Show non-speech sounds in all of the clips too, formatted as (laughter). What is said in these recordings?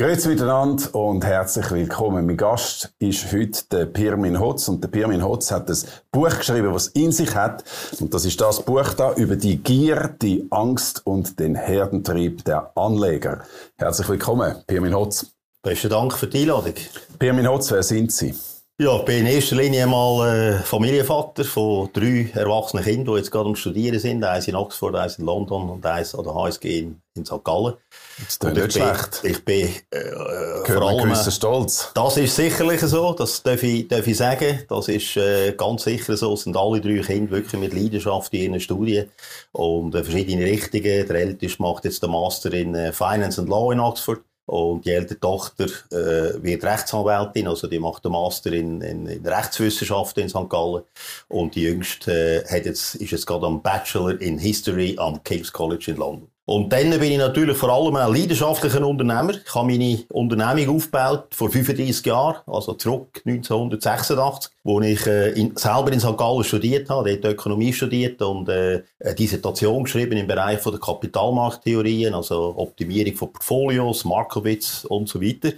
Grüezi miteinander und herzlich willkommen. Mein Gast ist heute der Pirmin Hotz und der Pirmin Hotz hat ein Buch geschrieben, was in sich hat und das ist das Buch da über die Gier, die Angst und den Herdentrieb der Anleger. Herzlich willkommen, Pirmin Hotz. Besten Dank für die Einladung. Pirmin Hotz, wer sind Sie? Ja, ich bin in erster Linie mal äh, Familienvater von drei erwachsenen Kindern, die jetzt gerade am Studieren sind. Eins in Oxford, eins in London und eins an der HSG in, in St. Gallen. Das ist nicht schlecht. Ich bin äh, vor allem... Stolz. Das ist sicherlich so, das darf ich, darf ich sagen. Das ist äh, ganz sicher so. Es sind alle drei Kinder wirklich mit Leidenschaft in ihren Studien und äh, verschiedene Richtungen. Der Älteste macht jetzt den Master in äh, Finance and Law in Oxford. Und die ältere Tochter äh, wird Rechtsanwältin, also die macht den Master in, in, in Rechtswissenschaften in St. Gallen. Und die jüngste äh, hat jetzt, ist jetzt gerade am Bachelor in History am King's College in London. Und dann bin ich natürlich vor allem ein leidenschaftlicher Unternehmer. Ich habe meine Unternehmung aufgebaut vor 35 Jahren, also zurück 1986, wo ich äh, in, selber in St. Gallen studiert habe, dort Ökonomie studiert und äh, eine Dissertation geschrieben im Bereich von der Kapitalmarkttheorien, also Optimierung von Portfolios, Markowitz und so weiter.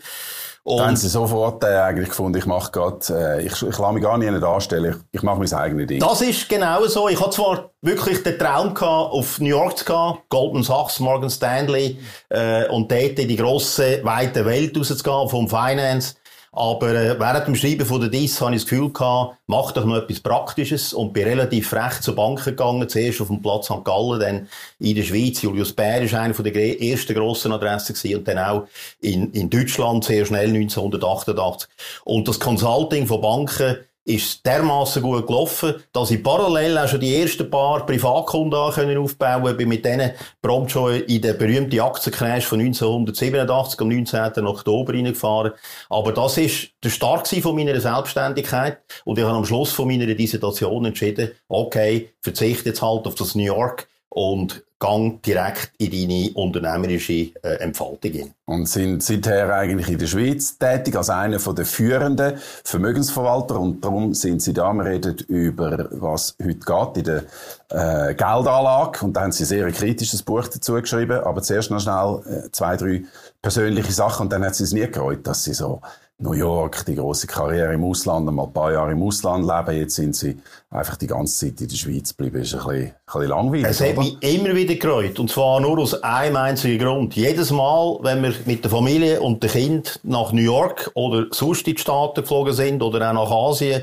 Und da haben sie sofort äh, eigentlich gefunden, ich mache gerade, äh, ich, ich lasse mich gar nicht anstellen, ich, ich mache mein eigenes Ding. Das ist genau so. Ich hatte zwar wirklich den Traum gehabt, auf New York zu gehen, Goldman Sachs, Morgan Stanley, äh, und dort in die grosse, weite Welt rauszugehen, vom Finance. Aber äh, während dem Schreiben von der DIS hatte ich das Gefühl gehabt, mach doch noch etwas Praktisches und bin relativ frech zur Bank gegangen, zuerst auf dem Platz St. Gallen, dann in der Schweiz. Julius Bär ist einer der ersten grossen Adressen gewesen und dann auch in, in Deutschland sehr schnell 1988. Und das Consulting von Banken ist dermaßen gut gelaufen, dass ich parallel auch schon die ersten paar Privatkunden aufbauen konnte. bin mit denen prompt schon in den berühmten Aktiencrash von 1987 am 19. Oktober reingefahren. Aber das ist der Start von meiner Selbstständigkeit. Und ich habe am Schluss von meiner Dissertation entschieden, okay, verzichte jetzt halt auf das New York und gang direkt in deine unternehmerische äh, Entfaltung hin. Und sind seither eigentlich in der Schweiz tätig als einer der führenden Vermögensverwalter. Und darum sind Sie da, wir reden über was heute geht in der äh, Geldanlage. Und da haben Sie sehr ein kritisches Buch dazu geschrieben, aber zuerst noch schnell äh, zwei, drei persönliche Sachen. Und dann hat Sie es nie gereut, dass Sie so New York, die große Karriere im Ausland, einmal ein paar Jahre im Ausland leben. Jetzt sind sie einfach die ganze Zeit in der Schweiz geblieben. Das ist ein bisschen, ein bisschen langweilig. Es hat mich immer wieder gereut. Und zwar nur aus einem einzigen Grund. Jedes Mal, wenn wir mit der Familie und dem Kind nach New York oder sonst in die Staaten geflogen sind oder auch nach Asien,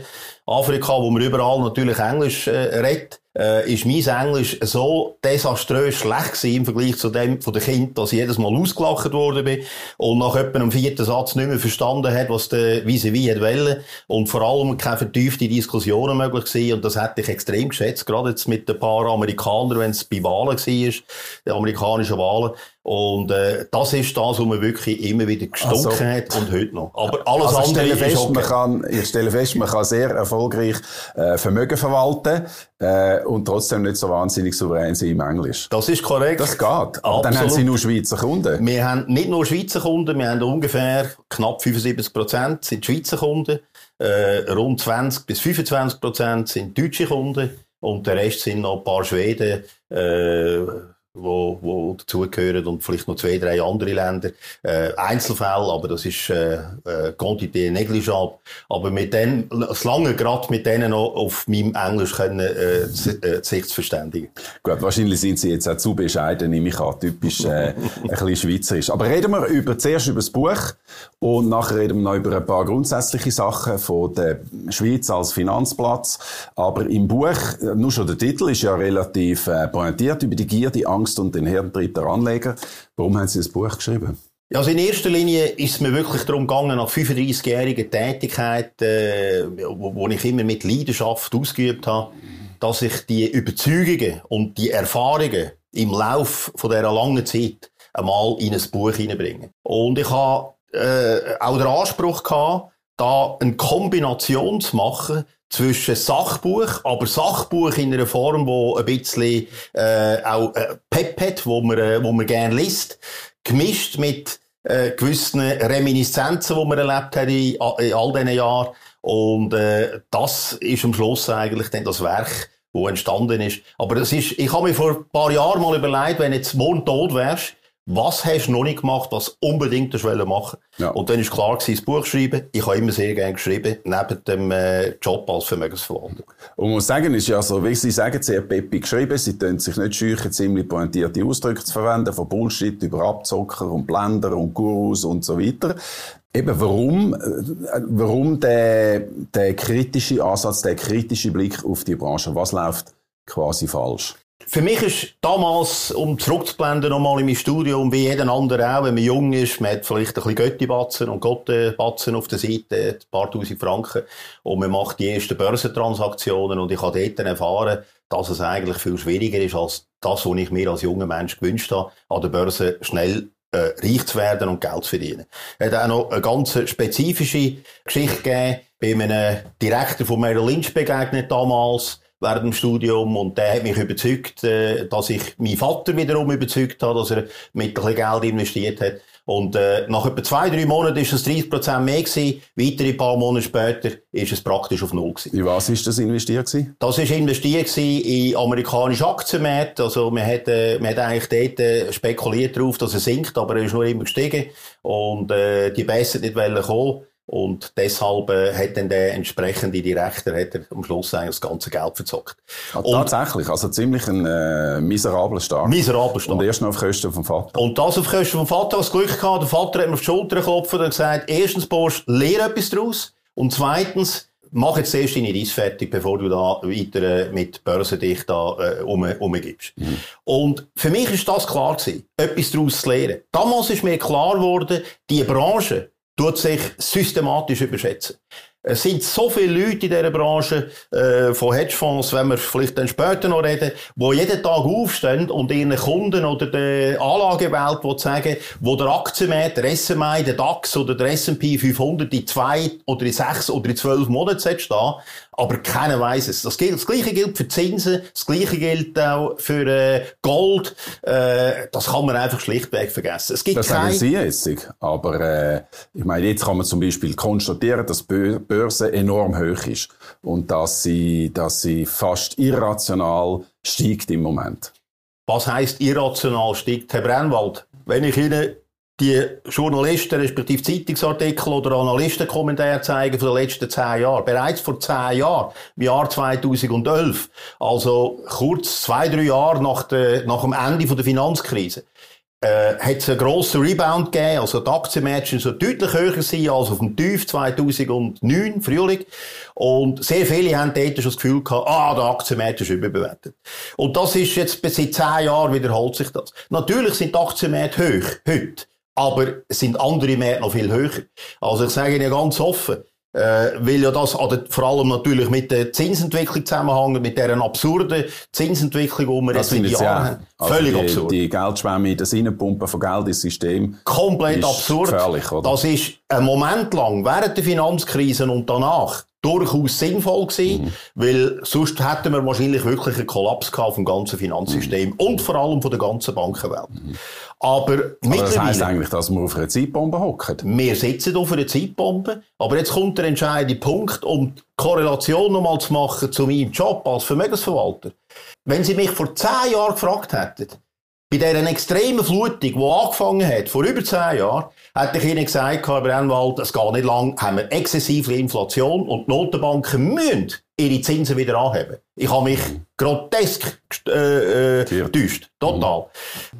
Afrika, wo man überall natürlich Englisch äh, redet, äh, ist mein Englisch so desaströs schlecht gewesen im Vergleich zu dem von den Kindern, dass ich jedes Mal ausgelacht worden bin und nach etwa einem vierten Satz nicht mehr verstanden hat, was der vis-à-vis wollen. Und vor allem keine vertiefte Diskussionen möglich gewesen. Und das hätte ich extrem geschätzt, gerade jetzt mit ein paar Amerikanern, wenn es bei Wahlen war, die amerikanischen Wahlen, und äh, das ist das, was man wirklich immer wieder gestunken also, hat und heute noch. Aber alles also andere fest, okay. man kann, Ich stelle fest, man kann sehr erfolgreich äh, Vermögen verwalten äh, und trotzdem nicht so wahnsinnig souverän sein im Englisch. Das ist korrekt. Das geht. Aber dann haben Sie nur Schweizer Kunden. Wir haben nicht nur Schweizer Kunden, wir haben ungefähr knapp 75 Prozent sind Schweizer Kunden, äh, rund 20 bis 25 Prozent sind deutsche Kunden und der Rest sind noch ein paar Schweden, äh, wo, wo dazugehören und vielleicht noch zwei, drei andere Länder. Äh, Einzelfälle, aber das ist äh, äh, Quantité negligible. Aber mit denen, es lange gerade mit denen noch auf meinem Englisch können, äh, äh, sich zu verständigen. Gut, wahrscheinlich sind Sie jetzt auch zu bescheiden, nehme ich an, typisch äh, ein bisschen schweizerisch. Aber reden wir über, zuerst über das Buch und nachher reden wir noch über ein paar grundsätzliche Sachen von der Schweiz als Finanzplatz. Aber im Buch, nur schon der Titel ist ja relativ äh, pointiert über die Gier, die Angst und den Herdentrieb der Anleger. Warum haben Sie das Buch geschrieben? Also in erster Linie ist es mir wirklich darum gegangen, nach 35-jähriger Tätigkeit, äh, wo, wo, ich immer mit Leidenschaft ausgeübt habe, dass ich die Überzeugungen und die Erfahrungen im Lauf von dieser langen Zeit einmal in ein Buch hineinbringen. Und ich habe äh, auch den Anspruch gehabt, da eine Kombination zu machen zwischen Sachbuch, aber Sachbuch in einer Form, wo ein bisschen äh, auch äh, Pep hat, wo man, äh, wo man gerne liest, gemischt mit äh, gewissen Reminiszenzen, die man erlebt hat in, in all diesen Jahren. Und äh, das ist am Schluss eigentlich dann das Werk, wo entstanden ist. Aber das ist, ich habe mir vor ein paar Jahren mal überlegt, wenn jetzt morgen tot wärst, was hast du noch nicht gemacht, was unbedingt du machen ja. Und dann ist klar gewesen, das Buch schreiben. Ich habe immer sehr gerne geschrieben, neben dem äh, Job als Vermögensverwalter. Und muss sagen, ist ja so, wie Sie sagen, sehr peppig geschrieben. Sie tun sich nicht scheuchen, ziemlich pointierte Ausdrücke zu verwenden, von Bullshit über Abzocker und Blender und Gurus und so weiter. Eben, warum, äh, warum der, der kritische Ansatz, der kritische Blick auf die Branche? Was läuft quasi falsch? Für mich ist damals, um zurückzublenden, nochmal in mein Studium, wie jeden anderen auch, wenn man jung ist, man hat vielleicht ein bisschen Götti-Batzen und Gotte-Batzen auf der Seite, ein paar tausend Franken, und man macht die ersten Börsentransaktionen, und ich habe dort erfahren, dass es eigentlich viel schwieriger ist, als das, was ich mir als junger Mensch gewünscht habe, an der Börse schnell äh, reich zu werden und Geld zu verdienen. Es hat auch noch eine ganz spezifische Geschichte gegeben, bei einem Direktor von Merrill Lynch begegnet damals, während dem Studium und der hat mich überzeugt, äh, dass ich meinen Vater wiederum überzeugt habe, dass er mit ein bisschen Geld investiert hat. Und äh, nach etwa zwei, drei Monaten ist es 30 Prozent mehr gewesen. Weitere paar Monate später ist es praktisch auf Null gewesen. In was ist das investiert gewesen? Das ist investiert in amerikanische Aktienmärkte. Also man hat, äh, man hat eigentlich dort äh, spekuliert darauf, dass er sinkt, aber er ist nur immer gestiegen. Und äh, die Bässe nicht wollen kommen. Und deshalb äh, hat dann der entsprechende Direktor hat er am Schluss eigentlich das ganze Geld verzockt. Ja, tatsächlich, also ziemlich ein äh, miserabler Start. Miserabler Start. Und erst noch auf Kosten vom Vater. Und das auf Kosten vom Vater, das Glück gehabt, der Vater hat mir auf die Schulter geklopft und gesagt, erstens, Bosch, lehre etwas daraus. Und zweitens, mach jetzt erst deine Reise fertig, bevor du da weiter äh, mit Börse dich da äh, um, umgibst. Mhm. Und für mich ist das klar gewesen, etwas daraus zu lernen. Damals ist mir klar geworden, die Branche, tut sich systematisch überschätzen. Es sind so viele Leute in dieser Branche, äh, von Hedgefonds, wenn wir vielleicht dann später noch reden, die jeden Tag aufstehen und ihren Kunden oder der Anlagewelt sagen, wo der Aktienmarkt, der SMI, der DAX oder der S&P 500 in zwei oder in sechs oder in zwölf Monaten stehen, aber keiner weiß es. Das, gilt, das Gleiche gilt für Zinsen, das Gleiche gilt auch für äh, Gold. Äh, das kann man einfach schlichtweg vergessen. Es gibt das kein... Sie jetzt, aber äh, ich meine, jetzt kann man zum Beispiel konstatieren, dass die Börse enorm hoch ist und dass sie, dass sie fast irrational steigt im Moment. Was heißt irrational steigt, Herr Brennwald? Wenn ich Ihnen die Journalisten, respektive Zeitungsartikel oder Analystenkommentare zeigen von den letzten zehn Jahren. Bereits vor zehn Jahren, im Jahr 2011, also kurz zwei, drei Jahre nach, der, nach dem Ende der Finanzkrise, äh, hat es einen grossen Rebound gegeben, also die Aktienmärkte so deutlich höher sein als auf dem Tief 2009, Frühling. Und sehr viele haben dort schon das Gefühl gehabt, ah, der Aktienmarkt ist überbewertet. Und das ist jetzt, seit zehn Jahren wiederholt sich das. Natürlich sind die Aktienmärkte hoch, heute aber sind andere Märkte noch viel höher. Also ich sage Ihnen ganz offen, äh, weil ja das vor allem natürlich mit der Zinsentwicklung zusammenhängt, mit dieser absurden Zinsentwicklung, die wir das jetzt seit Jahren haben. Also Völlig die, absurd. Die Geldschwemme, das Reinpumpen von Geld ins System. Komplett absurd. Oder? Das ist ein Moment lang, während der Finanzkrise und danach, durchaus sinnvoll gewesen, mhm. weil sonst hätten wir wahrscheinlich wirklich einen Kollaps gehabt vom ganzen Finanzsystem mhm. und vor allem von der ganzen Bankenwelt. Mhm. Aber, aber das heisst eigentlich, dass wir auf einer Zeitbombe hocken? Wir sitzen auf einer Zeitbombe, aber jetzt kommt der entscheidende Punkt, um die Korrelation nochmal zu machen zu meinem Job als Vermögensverwalter. Wenn Sie mich vor zehn Jahren gefragt hätten, bei dieser extremen Flutung, die angefangen hat, vor über zehn Jahren, hätte ich Ihnen gesagt, Herr Brennwald, es geht nicht lang, haben wir exzessive Inflation und die Notenbanken müssen ihre Zinsen wieder anheben. Ich habe mich grotesk äh, äh, getäuscht. Total.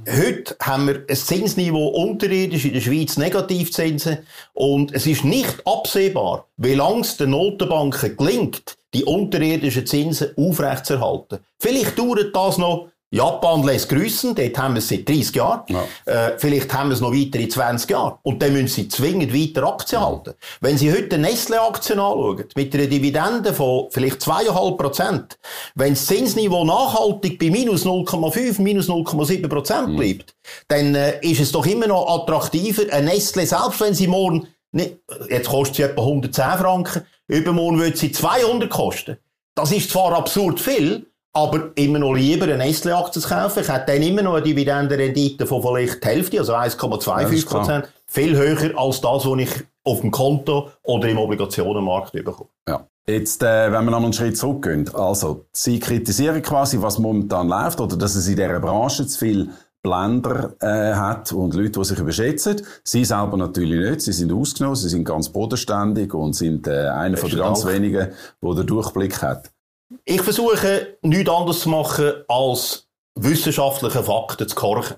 Mhm. Heute haben wir ein Zinsniveau unterirdisch in der Schweiz Negativzinsen und es ist nicht absehbar, wie lange es den Notenbanken gelingt, die unterirdischen Zinsen aufrechtzuerhalten. Vielleicht dauert das noch Japan lässt grüßen, dort haben wir es seit 30 Jahren. Ja. Äh, vielleicht haben wir es noch weiter in 20 Jahren. Und dann müssen sie zwingend weiter Aktien halten. Wenn Sie heute Nestle-Aktien anschauen, mit einer Dividende von vielleicht 2,5 Prozent, wenn das Zinsniveau nachhaltig bei minus 0,5, minus 0,7 Prozent mhm. bleibt, dann äh, ist es doch immer noch attraktiver, ein Nestle, selbst wenn sie morgen, nicht, jetzt kostet sie etwa 110 Franken, übermorgen wird sie 200 kosten. Das ist zwar absurd viel, aber immer noch lieber eine Nestle-Aktie zu kaufen. Ich hätte dann immer noch eine Dividendenrendite von vielleicht die Hälfte, also 1,25 Prozent. Viel höher als das, was ich auf dem Konto oder im Obligationenmarkt bekomme. Ja. Jetzt, äh, wenn wir noch einen Schritt zurückgehen. Also, Sie kritisieren quasi, was momentan läuft, oder dass es in dieser Branche zu viel Blender äh, hat und Leute, die sich überschätzen. Sie selber natürlich nicht. Sie sind ausgenommen, sie sind ganz bodenständig und sind äh, einer von den ganz wenigen, der den Durchblick hat. Ich versuche nichts anderes zu machen, als wissenschaftliche Fakten zu korchen.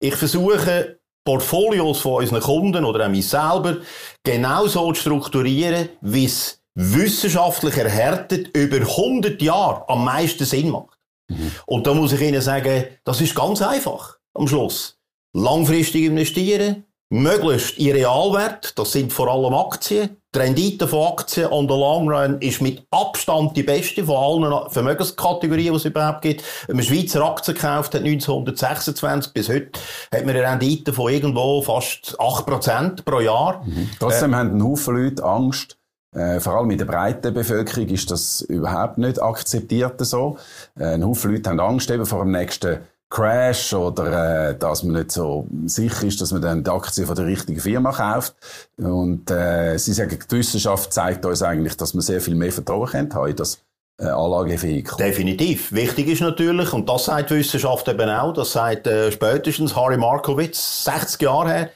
Ich versuche, Portfolios von unseren Kunden oder auch mich selber genauso zu strukturieren, wie es wissenschaftlich erhärtet über 100 Jahre am meisten Sinn macht. Mhm. Und da muss ich Ihnen sagen, das ist ganz einfach am Schluss. Langfristig investieren, möglichst in Realwert, das sind vor allem Aktien. Die Rendite von Aktien on the long run ist mit Abstand die beste von allen Vermögenskategorien, die es überhaupt gibt. Wenn man Schweizer Aktien gekauft hat, 1926 bis heute, hat man eine Rendite von irgendwo fast 8% pro Jahr. Mhm. Trotzdem äh, haben ein Haufen Leute Angst, äh, vor allem in der breiten Bevölkerung ist das überhaupt nicht akzeptiert so. Äh, ein Haufen Leute haben Angst eben vor dem nächsten Crash oder äh, dass man nicht so sicher ist, dass man dann die Aktie von der richtigen Firma kauft. Und äh, sie sagen, die Wissenschaft zeigt uns eigentlich, dass man sehr viel mehr Vertrauen haben in das äh, Anlagevehikel. Definitiv. Wichtig ist natürlich, und das sagt die Wissenschaft eben auch, das sagt äh, spätestens Harry Markowitz, 60 Jahre her,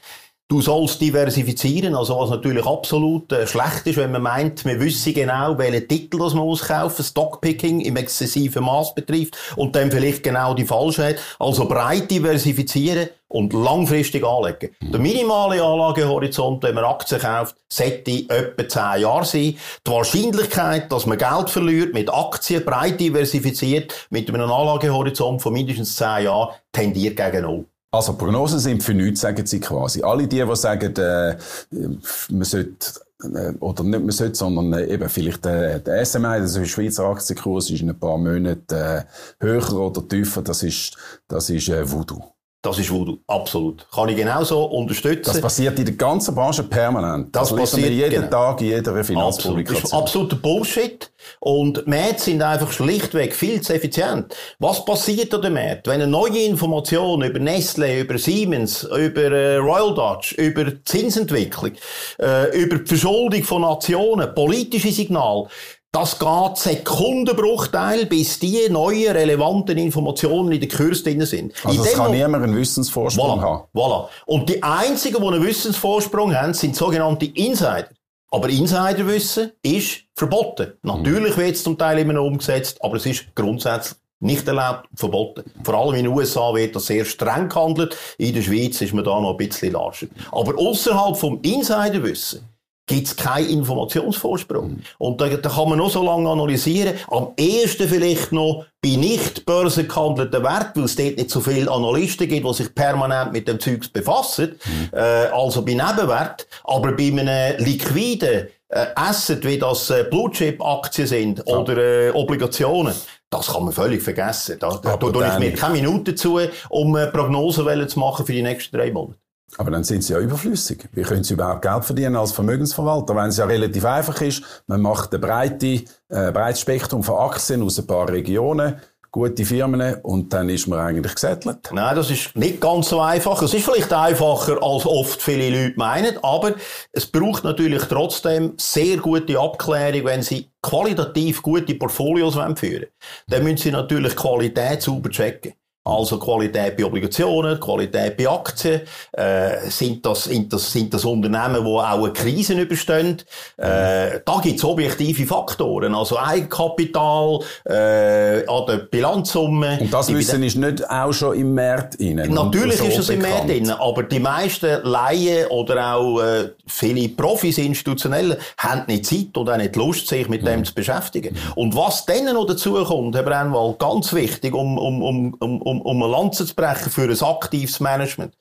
Du sollst diversifizieren, also was natürlich absolut äh, schlecht ist, wenn man meint, man wüsste genau, welchen Titel das man auskaufen, Stockpicking im exzessiven Maß betrifft und dann vielleicht genau die falsche hat. Also breit diversifizieren und langfristig anlegen. Mhm. Der minimale Anlagehorizont, wenn man Aktien kauft, sollte etwa 10 Jahre sein. Die Wahrscheinlichkeit, dass man Geld verliert mit Aktien, breit diversifiziert, mit einem Anlagehorizont von mindestens 10 Jahren, tendiert gegen Null. Also Prognosen sind für nichts, sagen Sie quasi. Alle die, die sagen, äh, man sollte äh, oder nicht man sollte, sondern äh, eben vielleicht äh, der SMI, also der Schweizer Aktienkurs, ist in ein paar Monaten äh, höher oder tiefer. Das ist, das ist äh, Voodoo. Das ist Voodoo, absolut. Kann ich genauso unterstützen. Das passiert in der ganzen Branche permanent. Das, das passiert jeden genau. Tag in jeder Finanzpublikation. Das ist absoluter Bullshit. Und Märkte sind einfach schlichtweg viel zu effizient. Was passiert an den Märkten? Wenn eine neue Information über Nestle, über Siemens, über äh, Royal Dutch, über Zinsentwicklung, äh, über die Verschuldung von Nationen, politische Signale, das geht Sekundenbruchteil, bis die neuen relevanten Informationen in den Kurs drin sind. Also es kann niemand einen Wissensvorsprung voilà, haben. Voilà. Und die einzigen, die einen Wissensvorsprung haben, sind sogenannte Insider. Aber Insiderwissen ist verboten. Natürlich wird es zum Teil immer noch umgesetzt, aber es ist grundsätzlich nicht erlaubt, verboten. Vor allem in den USA wird das sehr streng gehandelt. In der Schweiz ist man da noch ein bisschen larscher. Aber außerhalb vom Insiderwissen gibt es keinen Informationsvorsprung. Mhm. Und da, da, kann man noch so lange analysieren. Am ehesten vielleicht noch bei nicht börsengehandelten Werten, weil es dort nicht so viele Analysten gibt, die sich permanent mit dem Zeugs befassen, mhm. äh, also bei Nebenwert. Aber bei einem liquiden äh, Asset, wie das äh, Blue-Chip-Aktien sind ja. oder äh, Obligationen, das kann man völlig vergessen. Da, da, tue ich mir keine Minute zu, um äh, Prognosen zu machen für die nächsten drei Monate. Aber dann sind sie ja überflüssig. Wie können sie überhaupt Geld verdienen als Vermögensverwalter? Wenn es ja relativ einfach ist, man macht ein breite, äh, breites Spektrum von Aktien aus ein paar Regionen, gute Firmen und dann ist man eigentlich gesettelt. Nein, das ist nicht ganz so einfach. Es ist vielleicht einfacher, als oft viele Leute meinen, aber es braucht natürlich trotzdem sehr gute Abklärung, wenn Sie qualitativ gute Portfolios führen wollen. Dann müssen Sie natürlich Qualität sauber checken. Also Qualität bei Obligationen, Qualität bei Aktien. Äh, sind, das, sind, das, sind das Unternehmen, die auch eine Krise überstehen? Äh, da gibt's objektive Faktoren. Also Eigenkapital, äh, an der Bilanzsumme. Und das Wissen ist nicht auch schon im Markt drin? Natürlich so ist es im Markt drin, aber die meisten Laien oder auch äh, viele Profis, Institutionelle, haben nicht Zeit oder auch nicht Lust, sich mit mhm. dem zu beschäftigen. Und was dann noch dazu kommt, Herr Brennwald, ganz wichtig, um, um, um, um um, um eine Lanze zu brechen für ein aktives Management.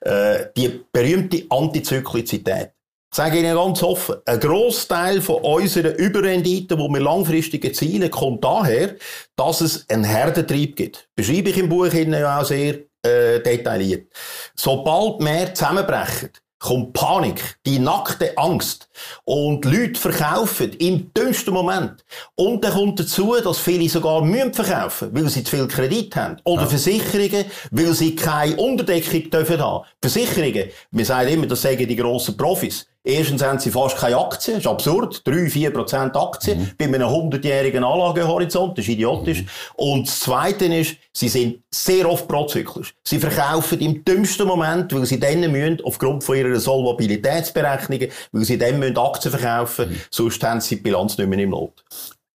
Äh, die berühmte Antizyklizität. Ich sage Ihnen ganz offen, ein Großteil von unseren Überrenditen, die wir langfristig erzielen, kommt daher, dass es einen Herdentrieb gibt. Beschreibe ich im Buch ja auch sehr äh, detailliert. Sobald mehr zusammenbrechen, kommt Panik, die nackte Angst. Und Leute verkaufen im dünnsten Moment. Und dann kommt dazu, dass viele sogar müssen verkaufen, weil sie zu viel Kredit haben. Oder ja. Versicherungen, weil sie keine Unterdeckung dürfen haben. Versicherungen, wir sagen immer, das sagen die grossen Profis. Erstens haben sie fast keine Aktien. Das ist absurd. 3-4% Aktien mhm. bei einem 100-jährigen Anlagehorizont. Das ist idiotisch. Mhm. Und das Zweite ist, sie sind sehr oft prozyklisch. Sie verkaufen im dümmsten Moment, weil sie dann müssen, aufgrund von ihrer Solvabilitätsberechnungen, weil sie dann müssen Aktien verkaufen, mhm. sonst haben sie die Bilanz nicht mehr im Lot.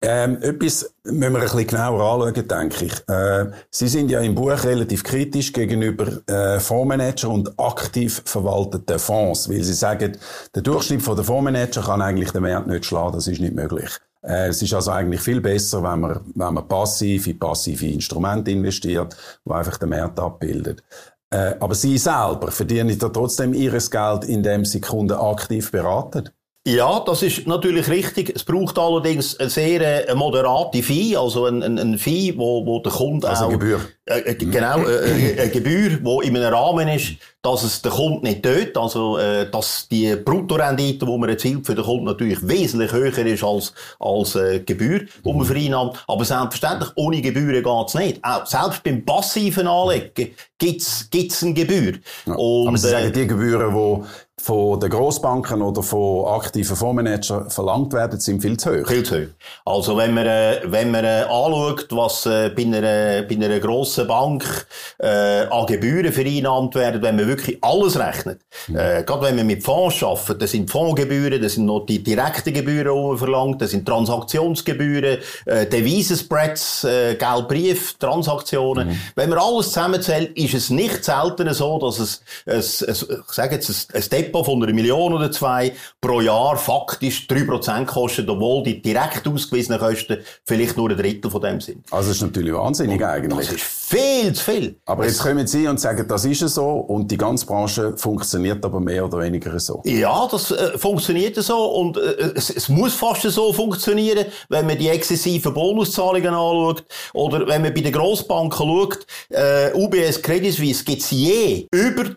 Ähm, etwas müssen wir ein bisschen genauer anschauen, denke ich. Äh, Sie sind ja im Buch relativ kritisch gegenüber äh, Fondsmanager und aktiv verwalteten Fonds, weil Sie sagen, der Durchschnitt der Fondsmanager kann eigentlich den Wert nicht schlagen, das ist nicht möglich. Äh, es ist also eigentlich viel besser, wenn man, wenn man passiv in passive Instrumente investiert, die einfach den Wert abbildet. Äh, aber Sie selber verdienen da trotzdem Ihres Geld, indem Sie Kunden aktiv beraten? Ja, das ist natürlich richtig. Es braucht allerdings eine sehr äh, moderate Fee, also ein, ein, ein Fee, wo, wo der Kunde also auch... Eine Gebühr. Äh, äh, genau, äh, eine Gebühr, die in einem Rahmen ist, dass es der Kunde nicht tötet, also äh, dass die Bruttorendite, die man erzielt für den Kunden natürlich wesentlich höher ist als, als äh, Gebühr, die man vereinnahmt. Aber selbstverständlich, ohne Gebühren geht's nicht. Auch selbst beim passiven Anlegen gibt's gibt's eine Gebühr. Ja. Und, Aber Sie sagen, die Gebühren, die von den Grossbanken oder von aktiven Fondsmanagern verlangt werden, sind viel zu hoch. Viel zu hoch. Also wenn man, äh, wenn man äh, anschaut, was äh, bei, einer, bei einer grossen Bank äh, an Gebühren vereinnahmt werden, wenn man wirklich alles rechnet, mhm. äh, gerade wenn man mit Fonds arbeitet, das sind Fondsgebühren, das sind noch die direkten Gebühren, die verlangt, das sind Transaktionsgebühren, äh, Devisenspreads, äh, Geldbrief, Transaktionen. Mhm. Wenn man alles zusammenzählt, ist es nicht selten so, dass es, es, es ich sage jetzt, ein, ein Depot von einer Million oder zwei pro Jahr faktisch 3% kostet, obwohl die direkt ausgewiesenen Kosten vielleicht nur ein Drittel von dem sind. Also das ist natürlich wahnsinnig und eigentlich. Das ist viel zu viel. Aber jetzt kommen Sie und sagen, das ist so und die ganze Branche funktioniert aber mehr oder weniger so. Ja, das äh, funktioniert so und äh, es, es, muss fast so funktionieren, wenn man die exzessiven Bonuszahlungen anschaut oder wenn man bei den Grossbanken schaut, äh, UBS Credit Suisse gibt es je über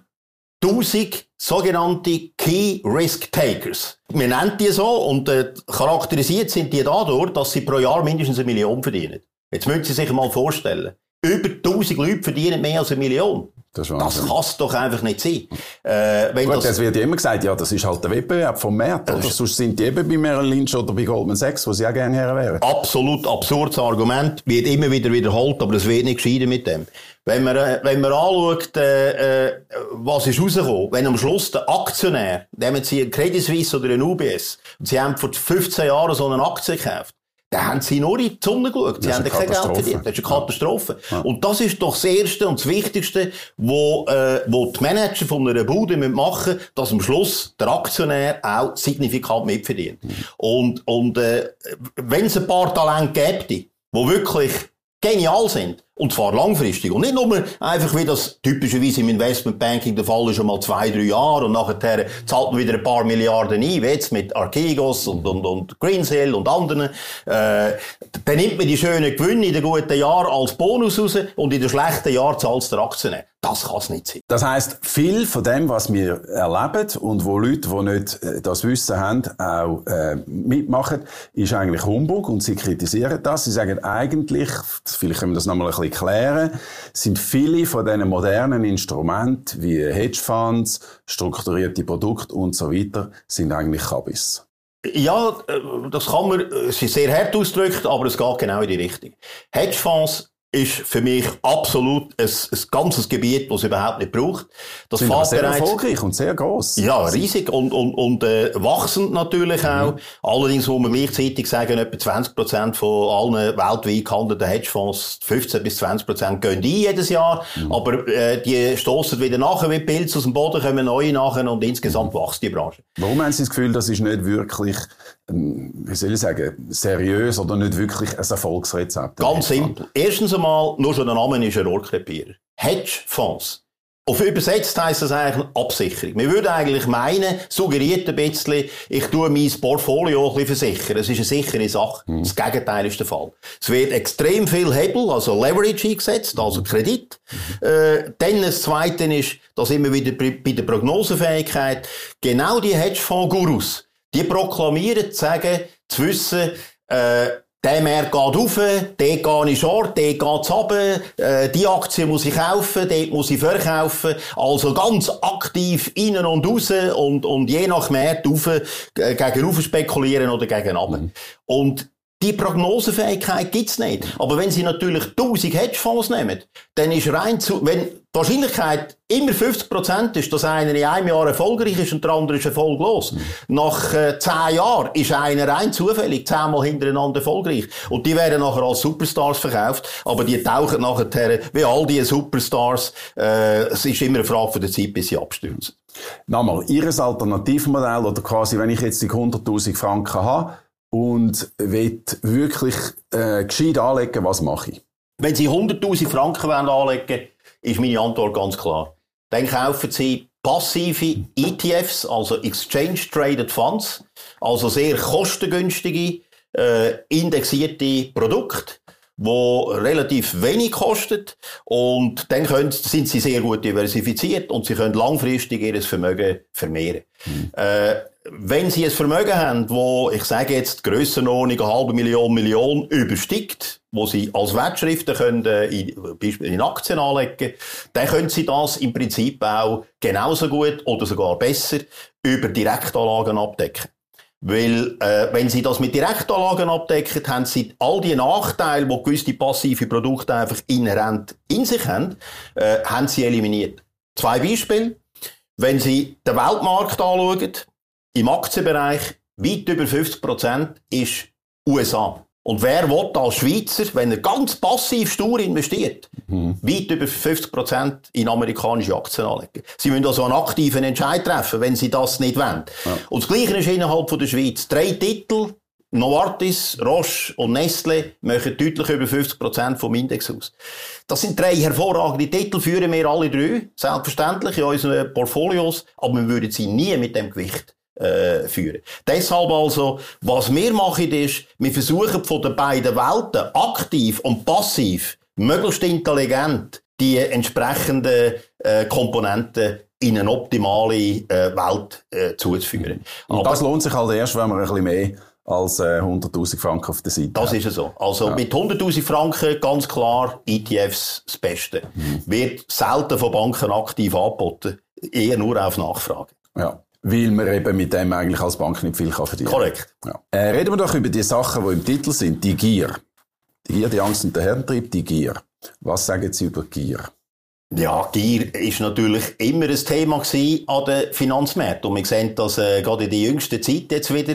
1000 sogenannte Key Risk Takers. Wir nennen die so und äh, charakterisiert sind die dadurch, dass sie pro Jahr mindestens eine Million verdienen. Jetzt müssen Sie sich mal vorstellen. Über 1000 Leute verdienen mehr als eine Million. Das, das kann es doch einfach nicht sein. Äh, wenn Gut, das, das wird immer gesagt, ja, das ist halt der Wettbewerb vom Markt. Oder? Sonst sind die eben bei Merrill Lynch oder bei Goldman Sachs, wo sie auch gerne her wären. Absolut absurdes Argument. Wird immer wieder wiederholt, aber es wird nicht gescheiden mit dem. Wenn man, äh, wenn man anschaut, äh, äh, was ist rausgekommen, wenn am Schluss der Aktionär, nehmen Sie einen Credit Suisse oder einen UBS, und Sie haben vor 15 Jahren so eine Aktie gekauft, dann haben sie nur in die Sonne geschaut. Sie haben kein Geld verdient. Das ist eine Katastrophe. Ja. Und das ist doch das Erste und das Wichtigste, wo, äh, wo die Manager von einer Bude machen müssen, dass am Schluss der Aktionär auch signifikant mitverdient. Mhm. Und, und äh, wenn es ein paar Talente gäbe, die wirklich genial sind, und zwar langfristig. Und nicht nur einfach, wie das typischerweise im Investmentbanking der Fall ist, mal zwei, drei Jahre und nachher zahlt man wieder ein paar Milliarden ein, wie jetzt mit Archegos und, und, und Greensill und anderen. Äh, dann nimmt man die schönen Gewinne in den guten Jahren als Bonus raus und in den schlechten Jahren zahlt es der Aktionär. Das kann es nicht sein. Das heisst, viel von dem, was wir erleben und wo Leute, die nicht äh, das Wissen haben, auch äh, mitmachen, ist eigentlich Humbug und sie kritisieren das. Sie sagen eigentlich, vielleicht können wir das nochmal ein bisschen klären, sind viele von diesen modernen Instrumenten wie Hedgefonds, strukturierte Produkte und so weiter, sind eigentlich Kabis. Ja, äh, das kann man, es ist sehr hart ausgedrückt, aber es geht genau in die Richtung. Hedgefonds ist für mich absolut ein, ein ganzes Gebiet, das es überhaupt nicht braucht. Das Sind sehr bereits, erfolgreich und sehr groß. Ja, riesig und, und, und äh, wachsend natürlich mhm. auch. Allerdings muss man gleichzeitig sagen, etwa 20 Prozent von allen weltweit gehandelten Hedgefonds, 15 bis 20 Prozent gehen die jedes Jahr, mhm. aber äh, die stoßen wieder nachher wie Pilze aus dem Boden, kommen neue nachher und insgesamt mhm. wächst die Branche. Warum haben Sie das Gefühl, das ist nicht wirklich wie soll ich sagen, seriös oder nicht wirklich ein Erfolgsrezept? Ganz simpel. Erstens einmal, nur schon der Name ist ein Rohrkrepierer. Hedgefonds. Auf übersetzt heisst das eigentlich Absicherung. Wir würden eigentlich meinen, suggeriert ein bisschen, ich tue mein Portfolio ein bisschen versichern. Es ist eine sichere Sache. Mhm. Das Gegenteil ist der Fall. Es wird extrem viel Hebel, also Leverage eingesetzt, also Kredit. Mhm. Äh, dann das Zweite ist, dass immer wieder bei der Prognosefähigkeit genau die Hedgefonds-Gurus Die proklamieren, zu sagen, zu wissen, äh, der Markt geht rauf, dort gehe ich short, dort geht runter, äh, die Aktie muss ich kaufen, dort muss ich verkaufen. Also ganz aktiv innen und raus und, und je nach Markt rauf, äh, gegen rauf spekulieren oder gegen runter. Mhm. Und die Prognosefähigkeit gibt's nicht. Aber wenn Sie natürlich 1000 Hedgefonds nehmen, dann ist rein zu, wenn die Wahrscheinlichkeit immer 50% ist, dass einer in einem Jahr erfolgreich ist und der andere ist erfolglos. Nach äh, 10 Jahren ist einer rein zufällig zehnmal hintereinander erfolgreich. Und die werden nachher als Superstars verkauft, aber die tauchen nachher, wie all diese Superstars, äh, es ist immer eine Frage von der Zeit, bis sie abstürzen. Nochmal, Ihres Alternativmodell, oder quasi, wenn ich jetzt die 100.000 Franken habe, und will wirklich äh, gescheit anlegen, was mache ich? Wenn Sie 100.000 Franken anlegen wollen, ist meine Antwort ganz klar. Dann kaufen Sie passive ETFs, also Exchange Traded Funds, also sehr kostengünstige, äh, indexierte Produkte, wo relativ wenig kostet und dann können, sind sie sehr gut diversifiziert und sie können langfristig ihr Vermögen vermehren. Mhm. Äh, wenn Sie ein Vermögen haben, wo, ich sage jetzt, die Grössenordnung eine halbe Million, Million übersteigt, wo Sie als Wertschriften können, äh, in, in Aktien anlegen, dann können Sie das im Prinzip auch genauso gut oder sogar besser über Direktanlagen abdecken. Weil, äh, wenn Sie das mit Direktanlagen abdecken, haben Sie all die Nachteile, die gewisse passive Produkte einfach inhärent in sich haben, äh, haben Sie eliminiert. Zwei Beispiele. Wenn Sie den Weltmarkt anschauen, im Aktienbereich weit über 50 Prozent ist USA. Und wer will als Schweizer, wenn er ganz passiv stur investiert, mhm. weit über 50 Prozent in amerikanische Aktien anlegen? Sie müssen also einen aktiven Entscheid treffen, wenn sie das nicht wollen. Ja. Und das Gleiche ist innerhalb von der Schweiz. Drei Titel, Novartis, Roche und Nestle machen deutlich über 50 Prozent vom Index aus. Das sind drei hervorragende Titel, führen wir alle drei, selbstverständlich in unseren Portfolios, aber wir würden sie nie mit dem Gewicht äh, führen. Deshalb also, was wir machen ist, wir versuchen von den beiden Welten aktiv und passiv, möglichst intelligent, die entsprechenden äh, Komponenten in eine optimale äh, Welt äh, zuzuführen. Und Aber das lohnt sich halt erst, wenn man ein bisschen mehr als äh, 100.000 Franken auf der Seite Das ist so. Also ja. mit 100.000 Franken ganz klar ETFs das Beste. Mhm. Wird selten von Banken aktiv angeboten, eher nur auf Nachfrage. Ja weil man eben mit dem eigentlich als Bank nicht viel kann verdienen kann. Korrekt. Ja. Äh, reden wir doch über die Sachen, die im Titel sind. Die Gier. Die Gier, die Angst und der Herrentrieb, die Gier. Was sagen Sie über Gier? Ja, Gier ist natürlich immer ein Thema an den Finanzmärkten. Und wir sehen das äh, gerade in der jüngsten Zeit jetzt wieder.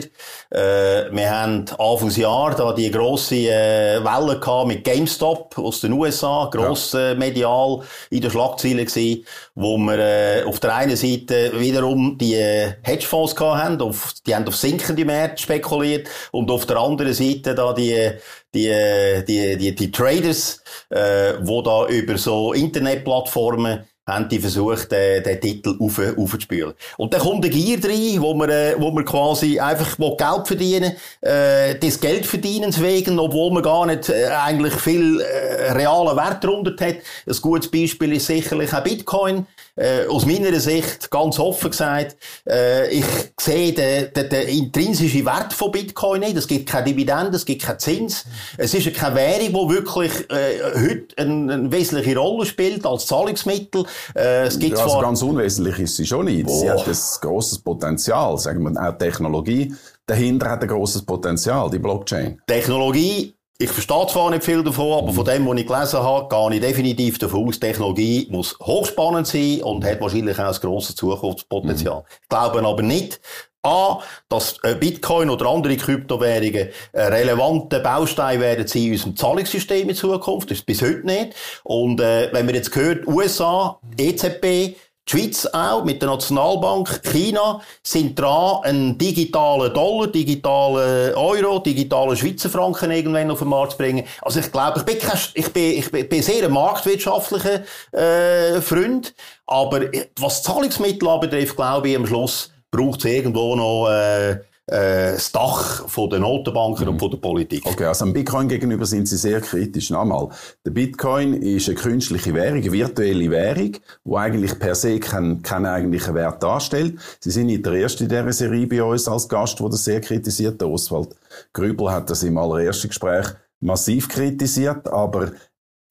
Äh, wir haben Anfangsjahr da die grosse äh, Welle gehabt mit GameStop aus den USA, gross ja. äh, medial in der Schlagzeile gewesen, wo wir äh, auf der einen Seite wiederum die äh, Hedgefonds gehabt haben, auf, die haben auf sinkende Märkte spekuliert und auf der anderen Seite da die die, die, die, die Traders, äh, wo da über so Internetplattformen haben die versucht, den, den Titel auf, aufzuspülen. Und dann kommt der Gier rein, wo man, äh, wo man quasi einfach Geld verdienen äh, des Geld verdienens wegen, obwohl man gar nicht äh, eigentlich viel äh, realen Wert darunter hat. Ein gutes Beispiel ist sicherlich auch Bitcoin. Äh, aus meiner Sicht, ganz offen gesagt, äh, ich sehe den, den, den intrinsischen Wert von Bitcoin nicht. Es gibt keine Dividende, es gibt keinen Zins. Es ist keine Währung, die wirklich äh, heute eine, eine wesentliche Rolle spielt als Zahlungsmittel. Äh, es gibt ja, also ganz unwesentlich ist sie schon nicht. Oh. Sie hat ein grosses Potenzial, sagen wir, auch Technologie dahinter hat ein grosses Potenzial, die Blockchain. Technologie ich verstehe zwar nicht viel davon, aber von dem, was ich gelesen habe, gehe ich definitiv davon aus, Technologie muss hochspannend sein und hat wahrscheinlich auch ein grosses Zukunftspotenzial. Mhm. Ich glaube aber nicht, A, dass äh, Bitcoin oder andere Kryptowährungen ein relevanter Baustein werden sie in unserem Zahlungssystem in Zukunft. Das ist bis heute nicht. Und äh, wenn man jetzt hört, USA, EZB, die Schweiz auch mit der Nationalbank, China sind dran, einen digitalen Dollar, digitalen Euro, digitalen Schweizer Franken irgendwann auf den Markt zu bringen. Also ich glaube, ich bin, kein, ich bin, ich bin sehr ein marktwirtschaftlicher äh, Freund, aber was Zahlungsmittel anbetrifft, glaube ich, am Schluss braucht es irgendwo noch äh, äh, das Dach von der Notenbanken mhm. und von der Politik. Okay, also am Bitcoin gegenüber sind Sie sehr kritisch. Nochmal, der Bitcoin ist eine künstliche Währung, eine virtuelle Währung, die eigentlich per se keinen, keinen eigentlichen Wert darstellt. Sie sind nicht der Erste in dieser Serie bei uns als Gast, der das sehr kritisiert. Der Oswald Grübel hat das im allerersten Gespräch massiv kritisiert, aber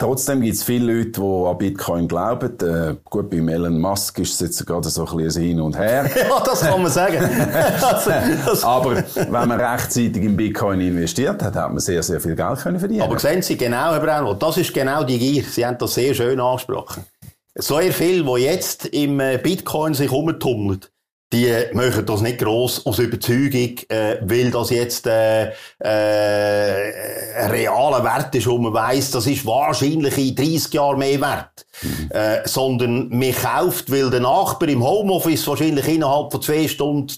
Trotzdem gibt es viele Leute, die an Bitcoin glauben. Äh, gut, bei Elon Musk ist es jetzt gerade so ein bisschen Hin und Her. (laughs) ja, das kann man sagen. (laughs) Aber wenn man rechtzeitig in Bitcoin investiert hat, hat man sehr, sehr viel Geld können verdienen. Aber sehen Sie genau, Herr Braunwald, das ist genau die Gier. Sie haben das sehr schön angesprochen. So viel, die jetzt im äh, Bitcoin sich umtummeln, die machen das nicht gross aus Überzeugung, äh, weil das jetzt äh, äh, ein realer Wert ist, wo man weiss, das ist wahrscheinlich in 30 Jahren mehr wert. Mhm. Äh, sondern man kauft, weil der Nachbar im Homeoffice wahrscheinlich innerhalb von zwei Stunden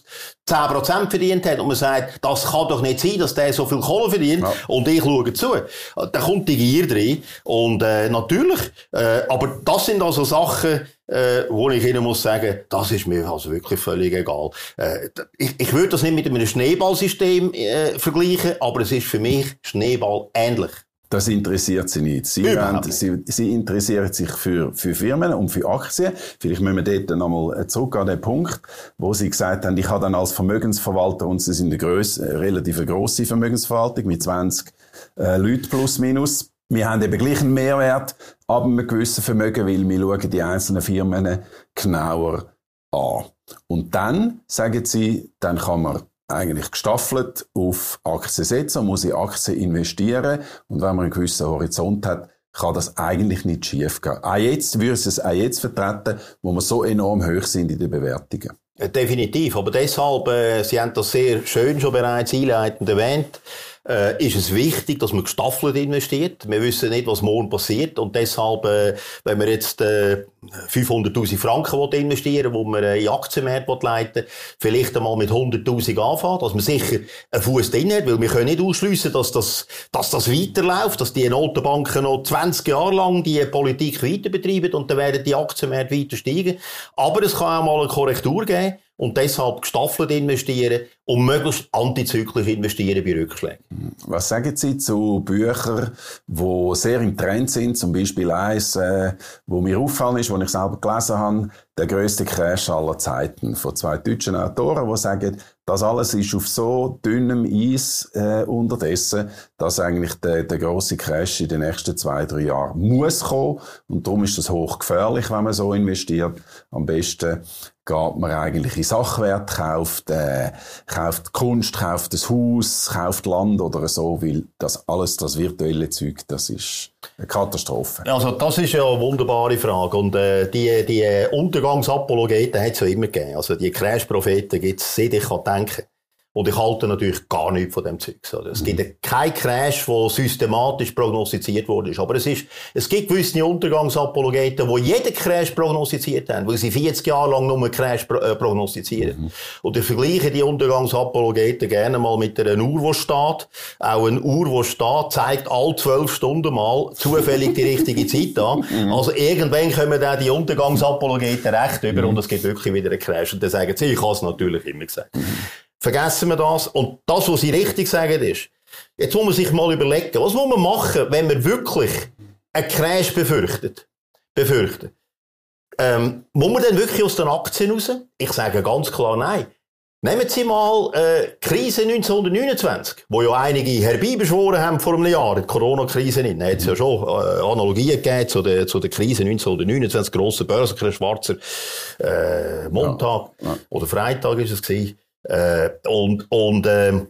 10% verdient hat und man sagt, das kann doch nicht sein, dass der so viel Kohle verdient ja. und ich schaue zu. Da kommt die Gier drin und äh, natürlich, äh, aber das sind also Sachen, äh, wo ich Ihnen muss sagen, das ist mir also wirklich völlig egal. Äh, ich, ich würde das nicht mit einem Schneeballsystem äh, vergleichen, aber es ist für mich Schneeball ähnlich. Das interessiert sie nicht. Sie, wollen, sie, sie interessieren sich für, für Firmen und für Aktien. Vielleicht müssen wir dort nochmal zurück an den Punkt, wo sie gesagt haben, ich habe dann als Vermögensverwalter, und sie sind eine grösse, relativ grosse Vermögensverwaltung mit 20 äh, Leuten plus minus, wir haben eben gleich einen Mehrwert ab einem gewissen Vermögen, weil wir schauen die einzelnen Firmen genauer an. Und dann, sagen sie, dann kann man eigentlich gestaffelt auf Aktien setzen und muss in Aktien investieren. Und wenn man einen gewissen Horizont hat, kann das eigentlich nicht schief gehen. Auch jetzt würde es auch jetzt vertreten, wo wir so enorm hoch sind in den Bewertungen. Definitiv. Aber deshalb, äh, Sie haben das sehr schön schon bereits einleitend erwähnt, äh, ist es wichtig, dass man gestaffelt investiert. Wir wissen nicht, was morgen passiert und deshalb, äh, wenn man jetzt äh, 500'000 Franken investieren wo man äh, in Aktienmärkte leiten vielleicht einmal mit 100'000 anfangen, dass man sicher einen Fuß drin hat, weil wir können nicht ausschliessen, dass das, dass das weiterläuft, dass die Notenbanken noch 20 Jahre lang die Politik weiter betreiben und dann werden die Aktienmärkte weiter steigen. Aber es kann auch mal eine Korrektur geben und deshalb gestaffelt investieren und möglichst antizyklisch investieren bei Rückschlägen. Was sagen Sie zu Büchern, die sehr im Trend sind? Zum Beispiel eins, äh, wo mir auffallen ist, wo ich selber gelesen habe, der größte Crash aller Zeiten von zwei deutschen Autoren, die sagen, das alles ist auf so dünnem Eis äh, unterdessen, dass eigentlich der, der große Crash in den nächsten zwei, drei Jahren muss kommen. Und darum ist das hochgefährlich, wenn man so investiert. Am besten geht man eigentlich in Sachwert, kauft, äh, kauft Kunst, kauft das Haus, kauft Land oder so, weil das alles, das virtuelle Zeug, das ist eine Katastrophe. Also das ist ja eine wunderbare Frage und äh, die, die Untergangsapologeten hat es ja immer gegeben. Also die Crash-Propheten gibt es, seit ich kann denken. Und ich halte natürlich gar nichts von dem Zeug. Es gibt mhm. keinen Crash, der systematisch prognostiziert wurde. Aber es ist, es gibt gewisse Untergangsapologeten, die jeden Crash prognostiziert haben, weil sie 40 Jahre lang nur einen Crash äh, prognostizieren. Mhm. Und ich vergleiche die Untergangsapologeten gerne mal mit einer Uhr, die steht. Auch eine Uhr, die steht, zeigt alle zwölf Stunden mal zufällig die richtige Zeit an. (laughs) Mhm. Also irgendwann kommen dann die Untergangsapologeten recht über mhm. und es gibt wirklich wieder einen Crash. Und dann sagen sie, ich habe es natürlich immer gesagt. Vergessen wir das. Und das, was Sie richtig sagen, ist, jetzt muss man sich mal überlegen, was muss man machen, wenn man wirklich einen Crash befürchtet? Befürchten. Ähm, muss man denn wirklich aus den Aktien raus? Ich sage ganz klar nein. Nehmen Sie mal äh, Krise 1929, wo ja einige herbeibeschworen haben vor einem Jahr, die Corona-Krise nicht. Da hat es ja schon äh, Analogien gegeben zu der, zu der Krise 1929, grosse Börsencrash, schwarzer äh, Montag ja, ja. oder Freitag ist es gewesen. Äh, und und ähm,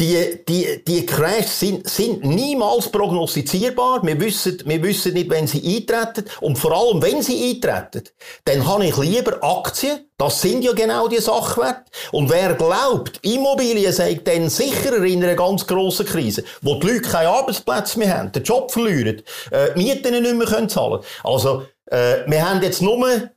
die, die, die Crashs sind, sind niemals prognostizierbar. Wir wissen, wir wissen nicht, wenn sie eintreten. Und vor allem, wenn sie eintreten, dann habe ich lieber Aktien. Das sind ja genau die Sachwerte. Und wer glaubt, Immobilien sei dann sicherer in einer ganz grossen Krise, wo die Leute keinen Arbeitsplatz mehr haben, den Job verlieren, äh, Mieten nicht mehr können zahlen Also, äh, wir haben jetzt nur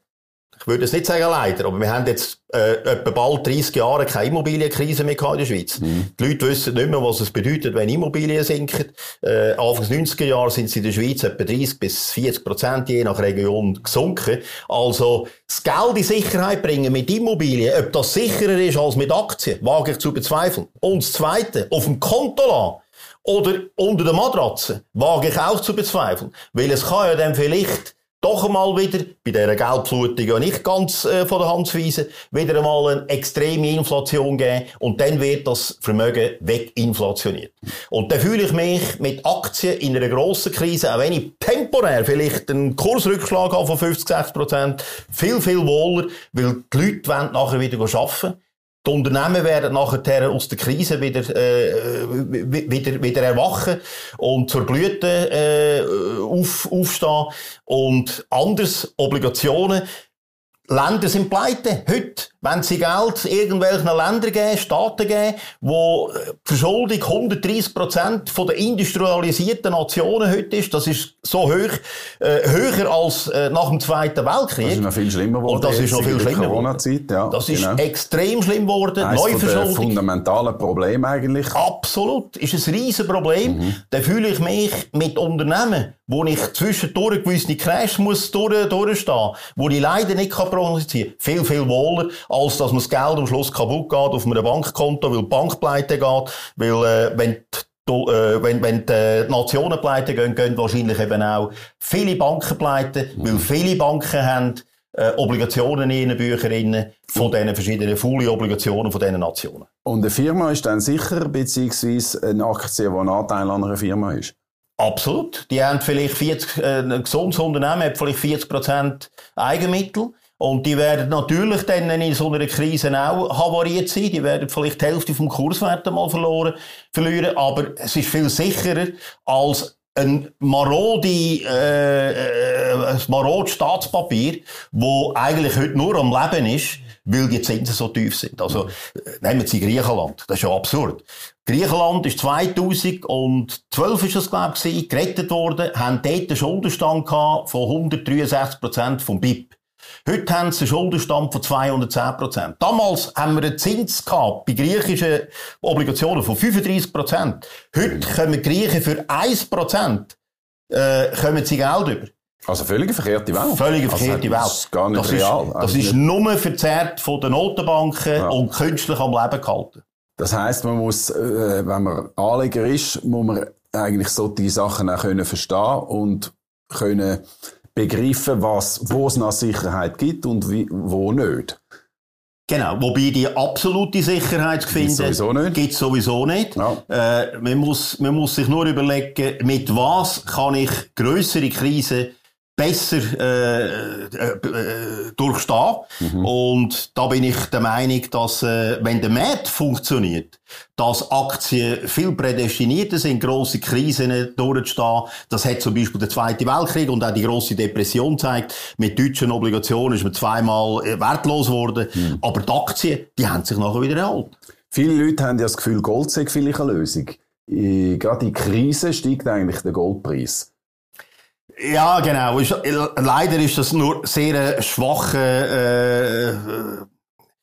ich würde es nicht sagen leider, aber wir haben jetzt äh, etwa bald 30 Jahre keine Immobilienkrise mehr in der Schweiz. Mhm. Die Leute wissen nicht mehr, was es bedeutet, wenn Immobilien sinken. Äh, Anfang 90er Jahre sind sie in der Schweiz etwa 30 bis 40 Prozent je nach Region gesunken. Also das Geld in Sicherheit bringen mit Immobilien, ob das sicherer ist als mit Aktien, wage ich zu bezweifeln. Und das Zweite, auf dem Konto lassen oder unter der Matratze, wage ich auch zu bezweifeln. Weil es kann ja dann vielleicht doch einmal wieder, bei dieser Geldflutung ja nicht ganz äh, von der Hand zu weisen, wieder einmal eine extreme Inflation geben und dann wird das Vermögen weginflationiert. Und dann fühle ich mich mit Aktien in einer grossen Krise, auch wenn ich temporär vielleicht einen Kursrückschlag habe von 50, 60 Prozent, viel, viel wohler, weil die Leute wollen nachher wieder arbeiten die Unternehmen werden nachher aus der Krise wieder, äh, wieder, wieder erwachen und zur Blüte äh, auf, aufstehen. Und anders Obligationen. Länder sind pleite. Heute wenn sie Geld irgendwelchen Ländern geben, Staaten geben, wo äh, Verschuldung 130 Prozent von der industrialisierten Nationen heute ist, das ist so hoch, äh, höher als äh, nach dem Zweiten Weltkrieg. Das ist noch viel schlimmer geworden. Und das ist noch viel schlimmer Corona-Zeit, ja. Das ist genau. extrem schlimm geworden. Eines Neuverschuldung. fundamentalen Problem eigentlich. Absolut. Ist ein riesen Problem. Mhm. Da fühle ich mich mit Unternehmen, wo ich zwischendurch gewisse Crash muss durch, durchstehen, wo ich leider nicht prognostizieren kann, viel, viel wohler als dass man das Geld am Schluss kaputt geht auf einem Bankkonto, weil die Bank pleite geht, weil, äh, wenn äh, wenn, wenn die Nationen pleite gehen, gehen wahrscheinlich eben auch viele Banken pleite, mhm. weil viele Banken haben äh, Obligationen in ihren Büchern von diesen verschiedenen Fully-Obligationen von diesen Nationen. Und eine Firma ist dann sicher, beziehungsweise eine Aktie, die ein Anteil an einer Firma ist? Absolut. Die haben vielleicht 40, äh, ein gesundes Unternehmen hat vielleicht 40% Eigenmittel. Und die werden natürlich dann in so einer Krise auch havariert sein. Die werden vielleicht die Hälfte vom Kurswert mal verloren, verlieren. Aber es ist viel sicherer als ein marode, äh, äh, ein marode Staatspapier, wo eigentlich heute nur am Leben ist, weil die Zinsen so tief sind. Also, nehmen Sie Griechenland. Das ist ja absurd. Griechenland ist 2012 ist das, glaube ich, gerettet worden, haben dort einen Schuldenstand gehabt von 163 Prozent vom BIP. Heute haben sie einen Schuldenstand von 210 Prozent. Damals haben wir einen Zins gehabt bei griechischen Obligationen von 35 Prozent. Heute kommen Griechen für 1 Prozent, äh, kommen sie Geld über. Also völlig verkehrte Welt. Völlig also verkehrte Welt. Das ist gar nicht das real. Ist, das also ist nur verzerrt von den Notenbanken ja. und künstlich am Leben gehalten. Das heisst, man muss, äh, wenn man Anleger ist, muss man eigentlich solche Sachen auch können verstehen und können begreifen, was, wo es noch Sicherheit gibt und wie, wo nicht. Genau, wobei die absolute Sicherheit finden, gibt es sowieso nicht. Ja. Äh, man, muss, man muss sich nur überlegen, mit was kann ich größere Krisen besser äh, äh, äh, durchstehen. Mhm. Und da bin ich der Meinung, dass äh, wenn der Markt funktioniert, dass Aktien viel prädestinierter sind, grosse Krisen durchzustehen. Das hat zum Beispiel der Zweite Weltkrieg und auch die grosse Depression zeigt. Mit deutschen Obligationen ist man zweimal äh, wertlos geworden. Mhm. Aber die Aktien, die haben sich nachher wieder erhalten. Viele Leute haben ja das Gefühl, Gold sei vielleicht eine Lösung. Gerade in Krise steigt eigentlich der Goldpreis. Ja, genau. leider ist das nur sehr schwache äh,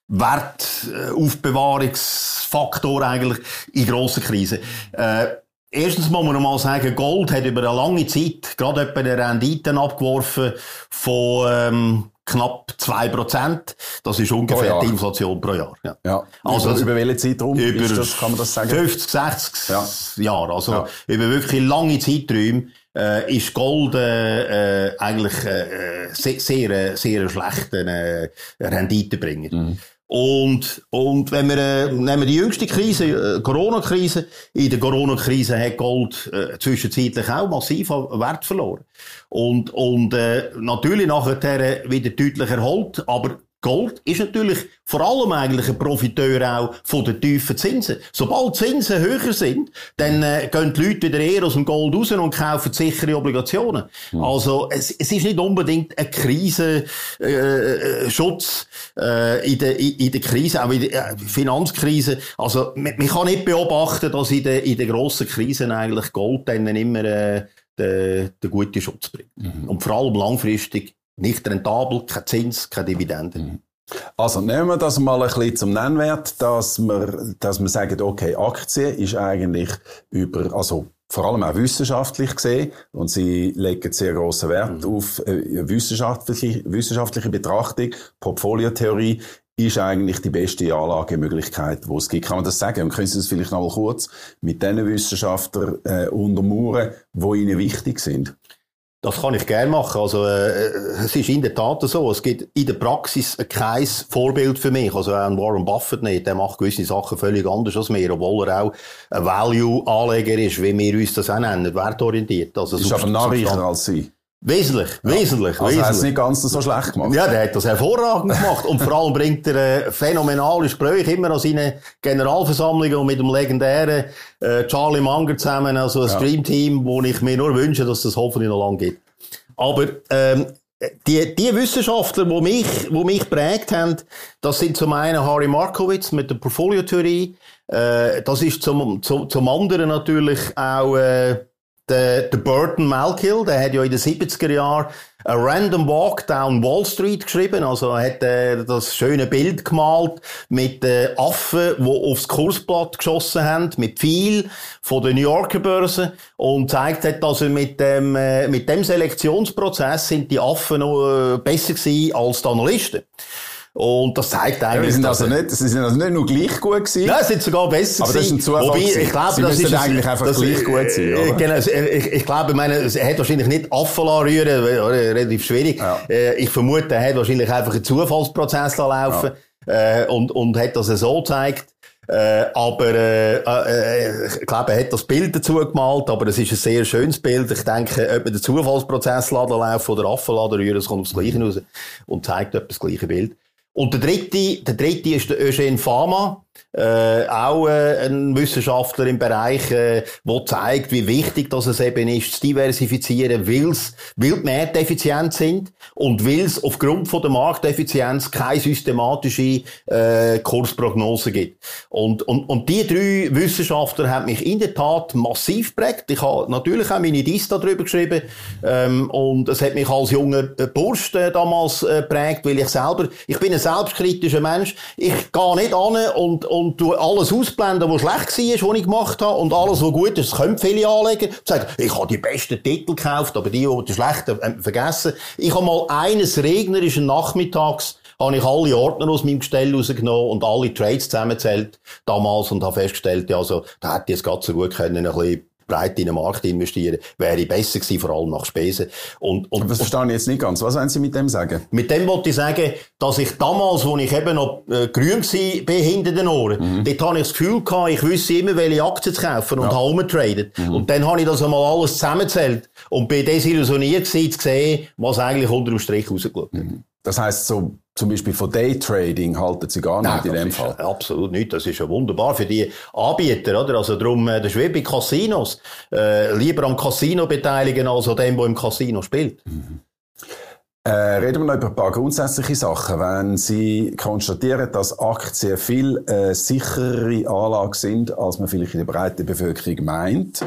Wertaufbewahrungsfaktor eigentlich in grossen Krisen. Äh, erstens muss man mal sagen, Gold hat über eine lange Zeit gerade etwa eine Renditen abgeworfen von ähm, knapp 2%. Das ist ungefähr die Inflation pro Jahr. Ja. ja. Also, über, über welche Zeitraum über das, kann man das sagen? 50, 60 ja. Jahre. Also ja. über wirklich lange Zeiträume äh, ist Gold äh, äh, eigentlich äh, sehr, sehr, sehr schlechten äh, Renditebringer. Mhm. Und, und wenn wir, äh, nehmen wir die jüngste Krise, äh, Corona-Krise, in der Corona-Krise hat Gold äh, zwischenzeitlich auch massiv Wert verloren. Und, und äh, natürlich nachher wieder deutlich erholt, aber Gold ist natürlich vor allem eigentlich ein Profiteur auch von den tiefen Zinsen. Sobald Zinsen höher sind, dann äh, gehen die Leute wieder eher aus dem Gold raus und kaufen sichere Obligationen. Mhm. Also es, es ist nicht unbedingt ein Krisenschutz äh, äh, äh, in, der, in, der Krise, auch in der äh, Finanzkrise. Also man, man, kann nicht beobachten, dass in den in der grossen Krisen eigentlich Gold dann immer äh, den, den guten Schutz bringt. Mhm. Und vor allem langfristig nicht rentabel, kein Zins, keine Dividende. Mhm. Also nehmen wir das mal ein bisschen zum Nennwert, dass wir, dass wir sagen, okay, Aktie ist eigentlich über, also vor allem auch wissenschaftlich gesehen, und sie legen sehr großen Wert mhm. auf äh, wissenschaftliche, wissenschaftliche Betrachtung, Portfoliotheorie, ist eigentlich die beste Anlagemöglichkeit, die es gibt. Kann man das sagen? Und können Sie das vielleicht noch mal kurz mit den Wissenschaftlern äh, untermauern, die Ihnen wichtig sind? Das kann ich gerne machen. Also, äh, es ist in der Tat so. Es gibt in der Praxis kein Vorbild für mich. Also, auch Warren Buffett nicht. Der macht gewisse Sachen völlig anders als mir, obwohl er auch ein Value-Anleger ist, wie wir uns das auch nennen, wertorientiert. Also, ist aber nachrichter als Sie. Wesentlich, ja. wesentlich, also wesentlich. hat es nicht ganz so schlecht gemacht. Ja, der hat das hervorragend (laughs) gemacht. Und vor allem bringt er äh, phänomenale Gespräche immer an seinen Generalversammlungen und mit dem legendären äh, Charlie Munger zusammen, also ein ja. Streamteam, wo ich mir nur wünsche, dass das hoffentlich noch lange geht. Aber ähm, die, die Wissenschaftler, die mich, die mich prägt haben, das sind zum einen Harry Markowitz mit der Portfolio-Theorie, äh, das ist zum, zum, zum anderen natürlich auch äh, der, der Burton Malkiel, der hat ja in den 70er Jahren A Random Walk Down Wall Street geschrieben. Also er hat äh, das schöne Bild gemalt mit äh, Affen, die aufs Kursblatt geschossen haben, mit viel von der New Yorker Börse und zeigt hat, dass er mit dem, äh, mit dem Selektionsprozess sind die Affen noch äh, besser gewesen als die Analysten. Und das zeigt eigentlich, ja, sind also nicht, sie sind also nicht nur gleich gut gewesen. Nein, sie sind sogar besser Aber das ist ein Zufall Wobei, ich glaube, sie das ist eigentlich einfach das, gleich gut sein, oder? Genau, ich, ich glaube, ich meine, er hat wahrscheinlich nicht Affen rühren, relativ schwierig. Ja. Äh, ich vermute, er hat wahrscheinlich einfach einen Zufallsprozess laufen ja. Äh, und, und hat das so gezeigt. Äh, aber äh, äh, ich glaube, er hat das Bild dazu gemalt, aber es ist ein sehr schönes Bild. Ich denke, ob man den Zufallsprozess laufen oder Affenladen rühren, es kommt aufs Gleiche raus und zeigt etwa das gleiche Bild. Und der dritte, der dritte ist der Eugene Fama, äh, auch äh, ein Wissenschaftler im Bereich, äh, wo zeigt, wie wichtig das es eben ist, zu diversifizieren, weil's, weil die Märkte effizient sind und weil es aufgrund von der Markteffizienz keine systematische äh, Kursprognose gibt. Und, und, und die drei Wissenschaftler haben mich in der Tat massiv prägt. Ich habe natürlich auch meine Diss darüber geschrieben ähm, und es hat mich als junger Bursch äh, damals äh, prägt, weil ich selber, ich bin ein selbstkritischer Mensch, ich gehe nicht an und und du alles ausblenden, was schlecht war, was ich gemacht habe, und alles, was gut ist, das können viele anlegen. Sagen, ich habe die besten Titel gekauft, aber die, die schlechten, äh, vergessen. Ich habe mal eines regnerischen Nachmittags habe ich alle Ordner aus meinem Gestell rausgenommen und alle Trades zusammengezählt damals und habe festgestellt, ja, also, da hätte ich jetzt gerade so gut können, ein bisschen breit in den Markt investieren, wäre besser gewesen, vor allem nach Spesen. Und, und, das verstehe ich jetzt nicht ganz. Was wollen Sie mit dem sagen? Mit dem wollte ich sagen, dass ich damals, als ich eben noch äh, grün war, bin hinter den Ohren, mhm. dort habe ich das Gefühl gehabt, ich wüsste immer, welche Aktien zu kaufen und ja. habe umgetradet. Mhm. Und dann habe ich das einmal alles zusammengezählt und bin desillusioniert gewesen, zu sehen, was eigentlich unter dem Strich rausgeschaut hat. Mhm. Das heisst, so zum Beispiel von Daytrading halten sie gar nicht Nein, in dem Fall. Absolut nicht. Das ist ja wunderbar für die Anbieter, oder? Also darum, äh, das ist wie bei Casinos. Äh, lieber am Casino beteiligen als an dem, der im Casino spielt. Mhm. Äh, reden wir noch über ein paar grundsätzliche Sachen. Wenn Sie konstatieren, dass Aktien viel äh, sicherere Anlage sind, als man vielleicht in der breiten Bevölkerung meint,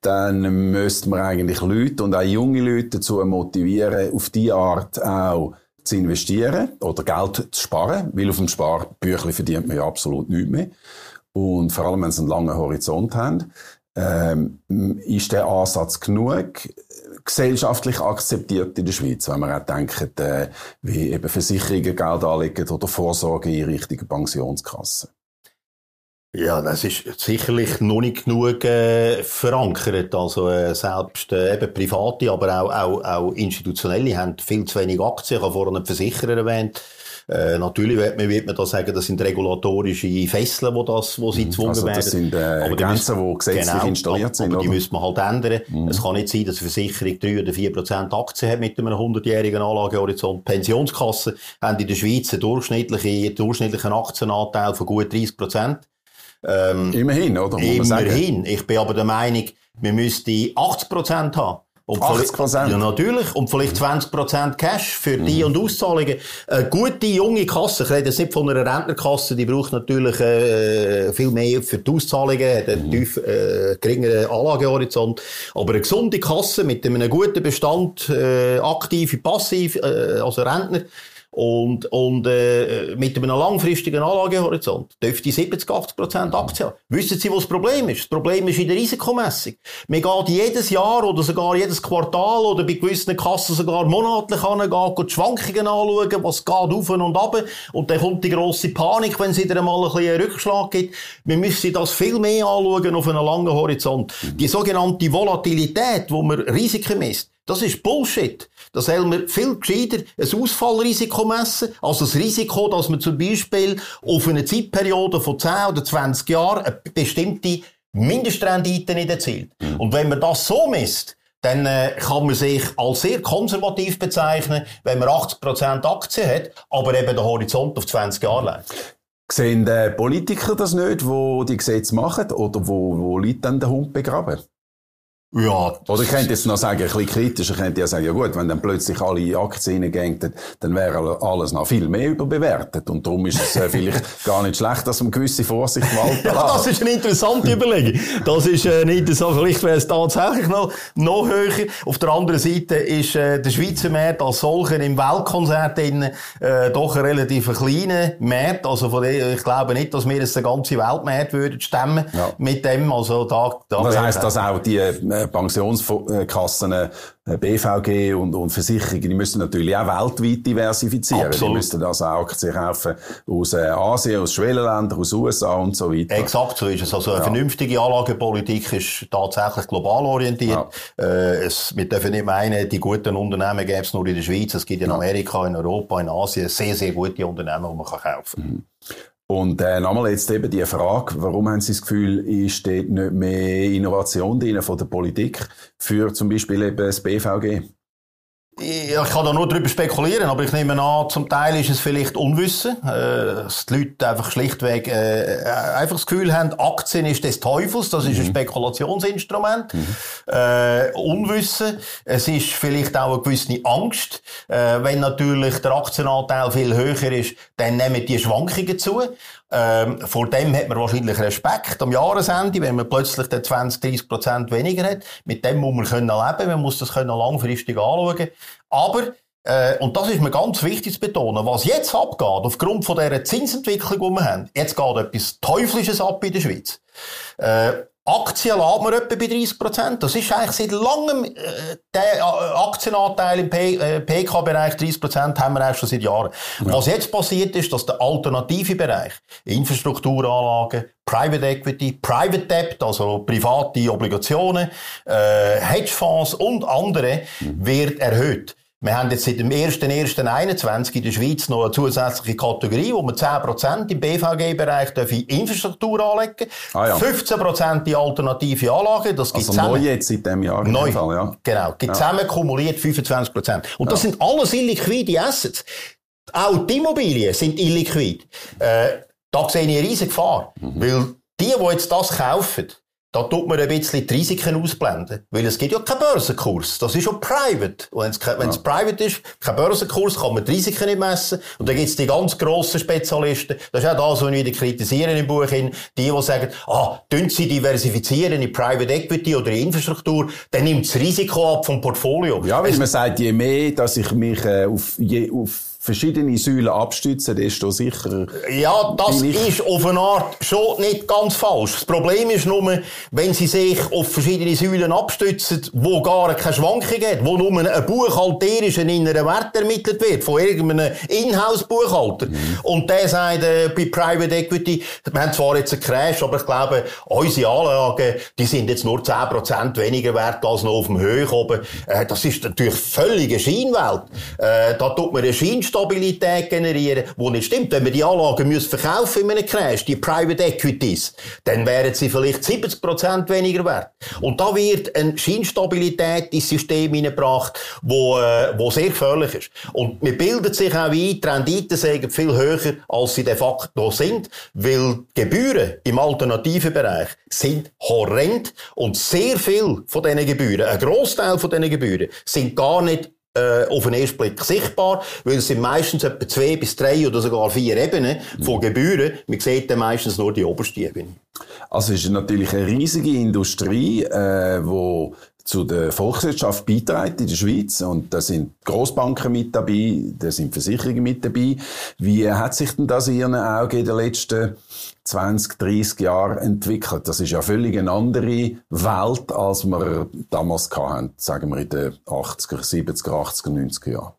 dann müsste man eigentlich Leute und auch junge Leute dazu motivieren, auf die Art auch zu investieren oder Geld zu sparen, weil auf dem Sparbüchlein verdient man ja absolut nichts mehr. Und vor allem, wenn sie einen langen Horizont haben, ähm, ist der Ansatz genug gesellschaftlich akzeptiert in der Schweiz, wenn man auch denkt, äh, wie eben Versicherungen Geld anlegen oder Vorsorge in richtigen Pensionskassen. Ja, das ist sicherlich noch nicht genug äh, verankert. Also äh, selbst äh, eben Private, aber auch, auch, auch Institutionelle haben viel zu wenig Aktien. Ich habe vorhin einen Versicherer erwähnt. Äh, natürlich wird man, wird man da sagen, das sind regulatorische Fesseln, wo, das, wo sie gezwungen also das werden. Das sind äh, Grenzen, die gesetzlich genau, installiert sind. Aber die müssen man halt ändern. Mhm. Es kann nicht sein, dass eine Versicherung drei oder vier Prozent Aktien hat mit einem 100-jährigen Anlagehorizont. Pensionskassen haben in der Schweiz einen durchschnittlichen, durchschnittlichen Aktienanteil von gut 30 Prozent. Ähm, immerhin, oder? Immerhin. Ich bin aber der Meinung, wir müssten 80 Prozent haben. Und 80 Prozent? Ja, natürlich. Und vielleicht 20 Prozent Cash für die mhm. und Auszahlungen. Eine gute, junge Kasse, ich rede jetzt nicht von einer Rentnerkasse, die braucht natürlich äh, viel mehr für die Auszahlungen, hat einen mhm. tief, äh, geringeren Anlagehorizont. Aber eine gesunde Kasse mit einem guten Bestand, äh, aktiv, passiv, äh, also Rentner, und, und äh, mit einem langfristigen Anlagehorizont dürfte 70, 80 Prozent Aktien haben. Wissen Sie, was das Problem ist? Das Problem ist in der Risikomessung. Man geht jedes Jahr oder sogar jedes Quartal oder bei gewissen Kassen sogar monatlich angehen, die Schwankungen anschauen, was geht auf und ab. Und dann kommt die grosse Panik, wenn es wieder einmal ein bisschen einen Rückschlag gibt. Wir müssen das viel mehr anschauen auf einem langen Horizont. Die sogenannte Volatilität, wo man Risiken misst, das ist Bullshit. Da soll man viel gescheiter ein Ausfallrisiko messen, also das Risiko, dass man zum Beispiel auf eine Zeitperiode von 10 oder 20 Jahren eine bestimmte Mindestrendite nicht erzielt. Mhm. Und wenn man das so misst, dann äh, kann man sich als sehr konservativ bezeichnen, wenn man 80% Aktien hat, aber eben den Horizont auf 20 Jahre legt. Sehen die Politiker das nicht, wo die Gesetze machen, oder wo, wo liegt dann der Hund begraben? Ja. Oder ich könnte jetzt noch sagen, ein bisschen kritisch, ich könnte ja sagen, ja gut, wenn dann plötzlich alle Aktien reingehen, dann wäre alles noch viel mehr überbewertet. Und darum ist es äh, vielleicht (laughs) gar nicht schlecht, dass man gewisse Vorsicht walten Ja, das ist eine interessante Überlegung. Das ist äh, nicht so, vielleicht wäre es tatsächlich noch, noch höher. Auf der anderen Seite ist äh, der Schweizer Markt als solcher im Weltkonzert in, äh, doch ein relativ kleiner Markt. Also von dem, ich glaube nicht, dass wir jetzt den ganzen Weltmarkt würden stemmen ja. mit dem. Also da, da das heisst, dass auch die äh, Pensionskassen, äh, BVG und, und Versicherungen, die müssen natürlich auch weltweit diversifizieren. Absolut. Die müssen also auch Aktien kaufen aus äh, Asien, aus Schwellenländern, aus USA und so weiter. Exakt so ist es. Also eine ja. vernünftige Anlagepolitik ist tatsächlich global orientiert. Ja. Äh, es, wir dürfen nicht meinen, die guten Unternehmen gäbe es nur in der Schweiz. Es gibt in Amerika, in Europa, in Asien sehr, sehr gute Unternehmen, die man kaufen kann. Mhm. Und äh, nochmal jetzt eben die Frage, warum haben Sie das Gefühl, ist dort nicht mehr Innovation drin von der Politik für zum Beispiel eben das BVG? Ich kann da nur darüber spekulieren, aber ich nehme an, zum Teil ist es vielleicht Unwissen, äh, dass die Leute einfach schlichtweg äh, einfach das Gefühl haben, Aktien ist des Teufels, das ist mhm. ein Spekulationsinstrument. Mhm. Äh, Unwissen, es ist vielleicht auch eine gewisse Angst. Äh, wenn natürlich der Aktienanteil viel höher ist, dann nehmen die Schwankungen zu. Ähm, vor dem hat man wahrscheinlich Respekt am Jahresende, wenn man plötzlich 20, 30 Prozent weniger hat. Mit dem muss man können leben, man muss das können langfristig anschauen. Aber äh, und das ist mir ganz wichtig zu betonen. Was jetzt abgeht, aufgrund von dieser Zinsentwicklung, die wir haben, jetzt geht etwas Teuflisches ab in der Schweiz. Äh, Aktien lädt man etwa bei 30 Prozent. Das ist eigentlich seit langem, äh, der äh, Aktienanteil im äh, PK-Bereich 30 Prozent haben wir eigentlich schon seit Jahren. Ja. Was jetzt passiert ist, dass der alternative Bereich, Infrastrukturanlagen, Private Equity, Private Debt, also private Obligationen, äh, Hedgefonds und andere, mhm. wird erhöht. Wir haben jetzt seit dem 1.1.21 in der Schweiz noch eine zusätzliche Kategorie, wo man 10% im BVG-Bereich in Infrastruktur anlegen ah, ja. 15% in alternative Anlagen. Das gibt also zusammen, neu jetzt seit diesem Jahr. Neu, Fall, ja. Genau. Gibt ja. zusammen kumuliert 25%. Und das sind alles illiquide Assets. Auch die Immobilien sind illiquid. Äh, da sehe ich eine riesige Gefahr. Mhm. Weil die, die jetzt das kaufen, da tut man ein bisschen die Risiken ausblenden. Weil es gibt ja keinen Börsenkurs. Das ist ja private. Und wenn es, ja. private ist, kein Börsenkurs, kann man die Risiken nicht messen. Und dann gibt es die ganz grossen Spezialisten. Das ist auch das, was wir wieder kritisieren im Buch. Die, die sagen, ah, tun sie diversifizieren in Private Equity oder in Infrastruktur, dann nimmt das Risiko ab vom Portfolio. Ja, weil es, man sagt, je mehr, dass ich mich äh, auf, je, auf verschiedene Säulen abstützen, desto sicherer. Ja, das ist auf eine Art schon nicht ganz falsch. Das Problem ist nur, wenn Sie sich auf verschiedene Säulen abstützen, wo gar keine Schwankung gibt, wo nur ein buchhalterischen inneren Wert ermittelt wird von irgendeinem Inhouse-Buchhalter. Mhm. Und der sagt äh, bei Private Equity, wir haben zwar jetzt einen Crash, aber ich glaube, unsere Anlagen, die sind jetzt nur 10% weniger wert als noch auf dem Höhe oben. Äh, das ist natürlich völlige Scheinwelt. Äh, da tut man eine Scheinstelle Instabilität generieren, wo nicht stimmt. Wenn wir die Anlagen müssen verkaufen in einem Crash, die Private Equities, dann wären sie vielleicht 70 weniger wert. Und da wird eine Scheinstabilität ins System hineingebracht, wo, äh, wo sehr gefährlich ist. Und mir bildet sich auch ein, die Renditen sind viel höher, als sie de facto sind, weil Gebühren im alternativen Bereich sind horrend und sehr viel von diesen Gebühren, ein Großteil von diesen Gebühren, sind gar nicht äh, auf den ersten Blick sichtbar, weil es sind meistens etwa zwei bis drei oder sogar vier Ebenen von Gebühren. Man sieht dann meistens nur die oberste Ebene. Also es ist natürlich eine riesige Industrie, äh, wo zu der Volkswirtschaft beiträgt in der Schweiz. Und da sind Großbanken mit dabei, da sind Versicherungen mit dabei. Wie hat sich denn das in Ihren Augen in den letzten 20, 30 Jahren entwickelt? Das ist ja völlig eine andere Welt, als wir damals hatten, sagen wir in den 80er, 70er, 80er, 90er Jahren.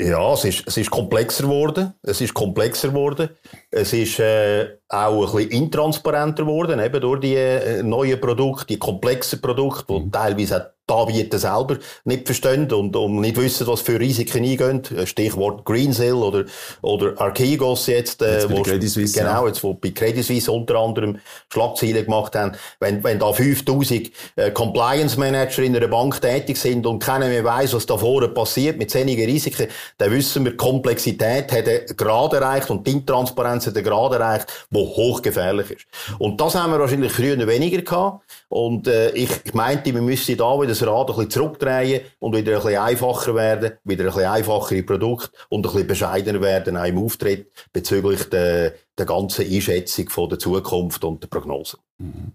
Ja, es ist, es ist komplexer geworden. Es ist komplexer geworden. Es ist äh, auch ein bisschen intransparenter geworden, eben durch die äh, neuen Produkte, die komplexen Produkte, die mhm. teilweise die Anbieter selber nicht verstehen und, und nicht wissen, was für Risiken eingehen. Stichwort Greensill oder, oder Archegos jetzt, äh, jetzt wo, Suisse, genau, jetzt, wo bei Credit Suisse unter anderem Schlagzeilen gemacht haben. Wenn, wenn da 5000 äh, Compliance Manager in einer Bank tätig sind und keiner mehr weiss, was da vorne passiert mit wenigen Risiken, dann wissen wir, die Komplexität hat einen Grad erreicht und die Intransparenz hat einen Grad erreicht, wo hochgefährlich ist. Und das haben wir wahrscheinlich früher weniger gehabt. Und äh, ich, ich meinte, wir müssen da wieder das Rad ein bisschen zurückdrehen und wieder ein bisschen einfacher werden, wieder ein bisschen einfachere Produkte und ein bisschen bescheidener werden auch im Auftritt bezüglich der, der ganzen Einschätzung von der Zukunft und der Prognose. Mhm.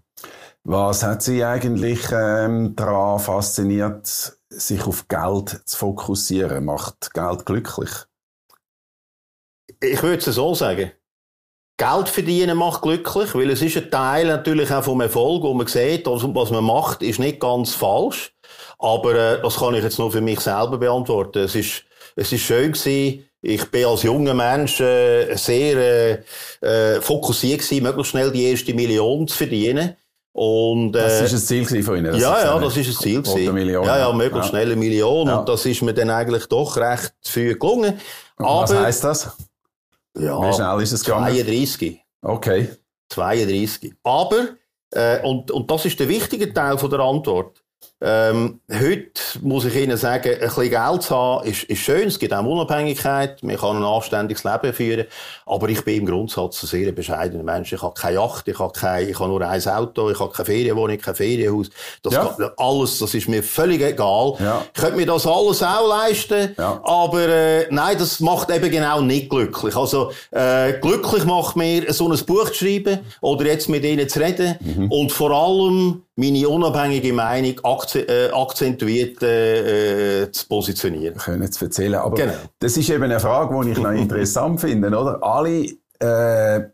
Was hat Sie eigentlich ähm, daran fasziniert, sich auf Geld zu fokussieren? Macht Geld glücklich? Ich würde es so sagen. Geld verdienen macht glücklich, weil es ist ein Teil natürlich auch vom Erfolg, wo man sieht, was man macht, ist nicht ganz falsch. Aber äh, das kann ich jetzt nur für mich selber beantworten. Es ist, es ist schön gewesen. Ich bin als junger Mensch äh, sehr äh, äh, fokussiert gewesen, möglichst schnell die erste Million zu verdienen. Und, äh, das ist ein Ziel von Ihnen? Ja, ja, das ist ein Ziel gewesen. Ja, ja, möglichst ja. schnell eine Million. Ja. Und das ist mir dann eigentlich doch recht früh gelungen. Aber, was heisst das? Ja, Wie schnell ist es gegangen? 32. Okay. 32. Aber, äh, und, und das ist der wichtige Teil von der Antwort. Ähm, heute muss ich Ihnen sagen, ein bisschen Geld zu haben, ist, ist schön. Es gibt auch Unabhängigkeit. Man kann ein anständiges Leben führen. Aber ich bin im Grundsatz ein sehr bescheidener Mensch. Ich habe keine Yacht, ich habe, kein, ich habe nur ein Auto, ich habe keine Ferienwohnung, kein Ferienhaus. Das ja. kann, alles, das ist mir völlig egal. Ja. Ich könnte mir das alles auch leisten. Ja. Aber äh, nein, das macht eben genau nicht glücklich. Also äh, glücklich macht mir, so ein Buch zu schreiben oder jetzt mit Ihnen zu reden. Mhm. Und vor allem meine unabhängige Meinung äh, akzentuiert äh, zu positionieren. Können zu erzählen. Aber genau. das ist eben eine Frage, die ich noch (laughs) interessant finde, oder? Alle äh,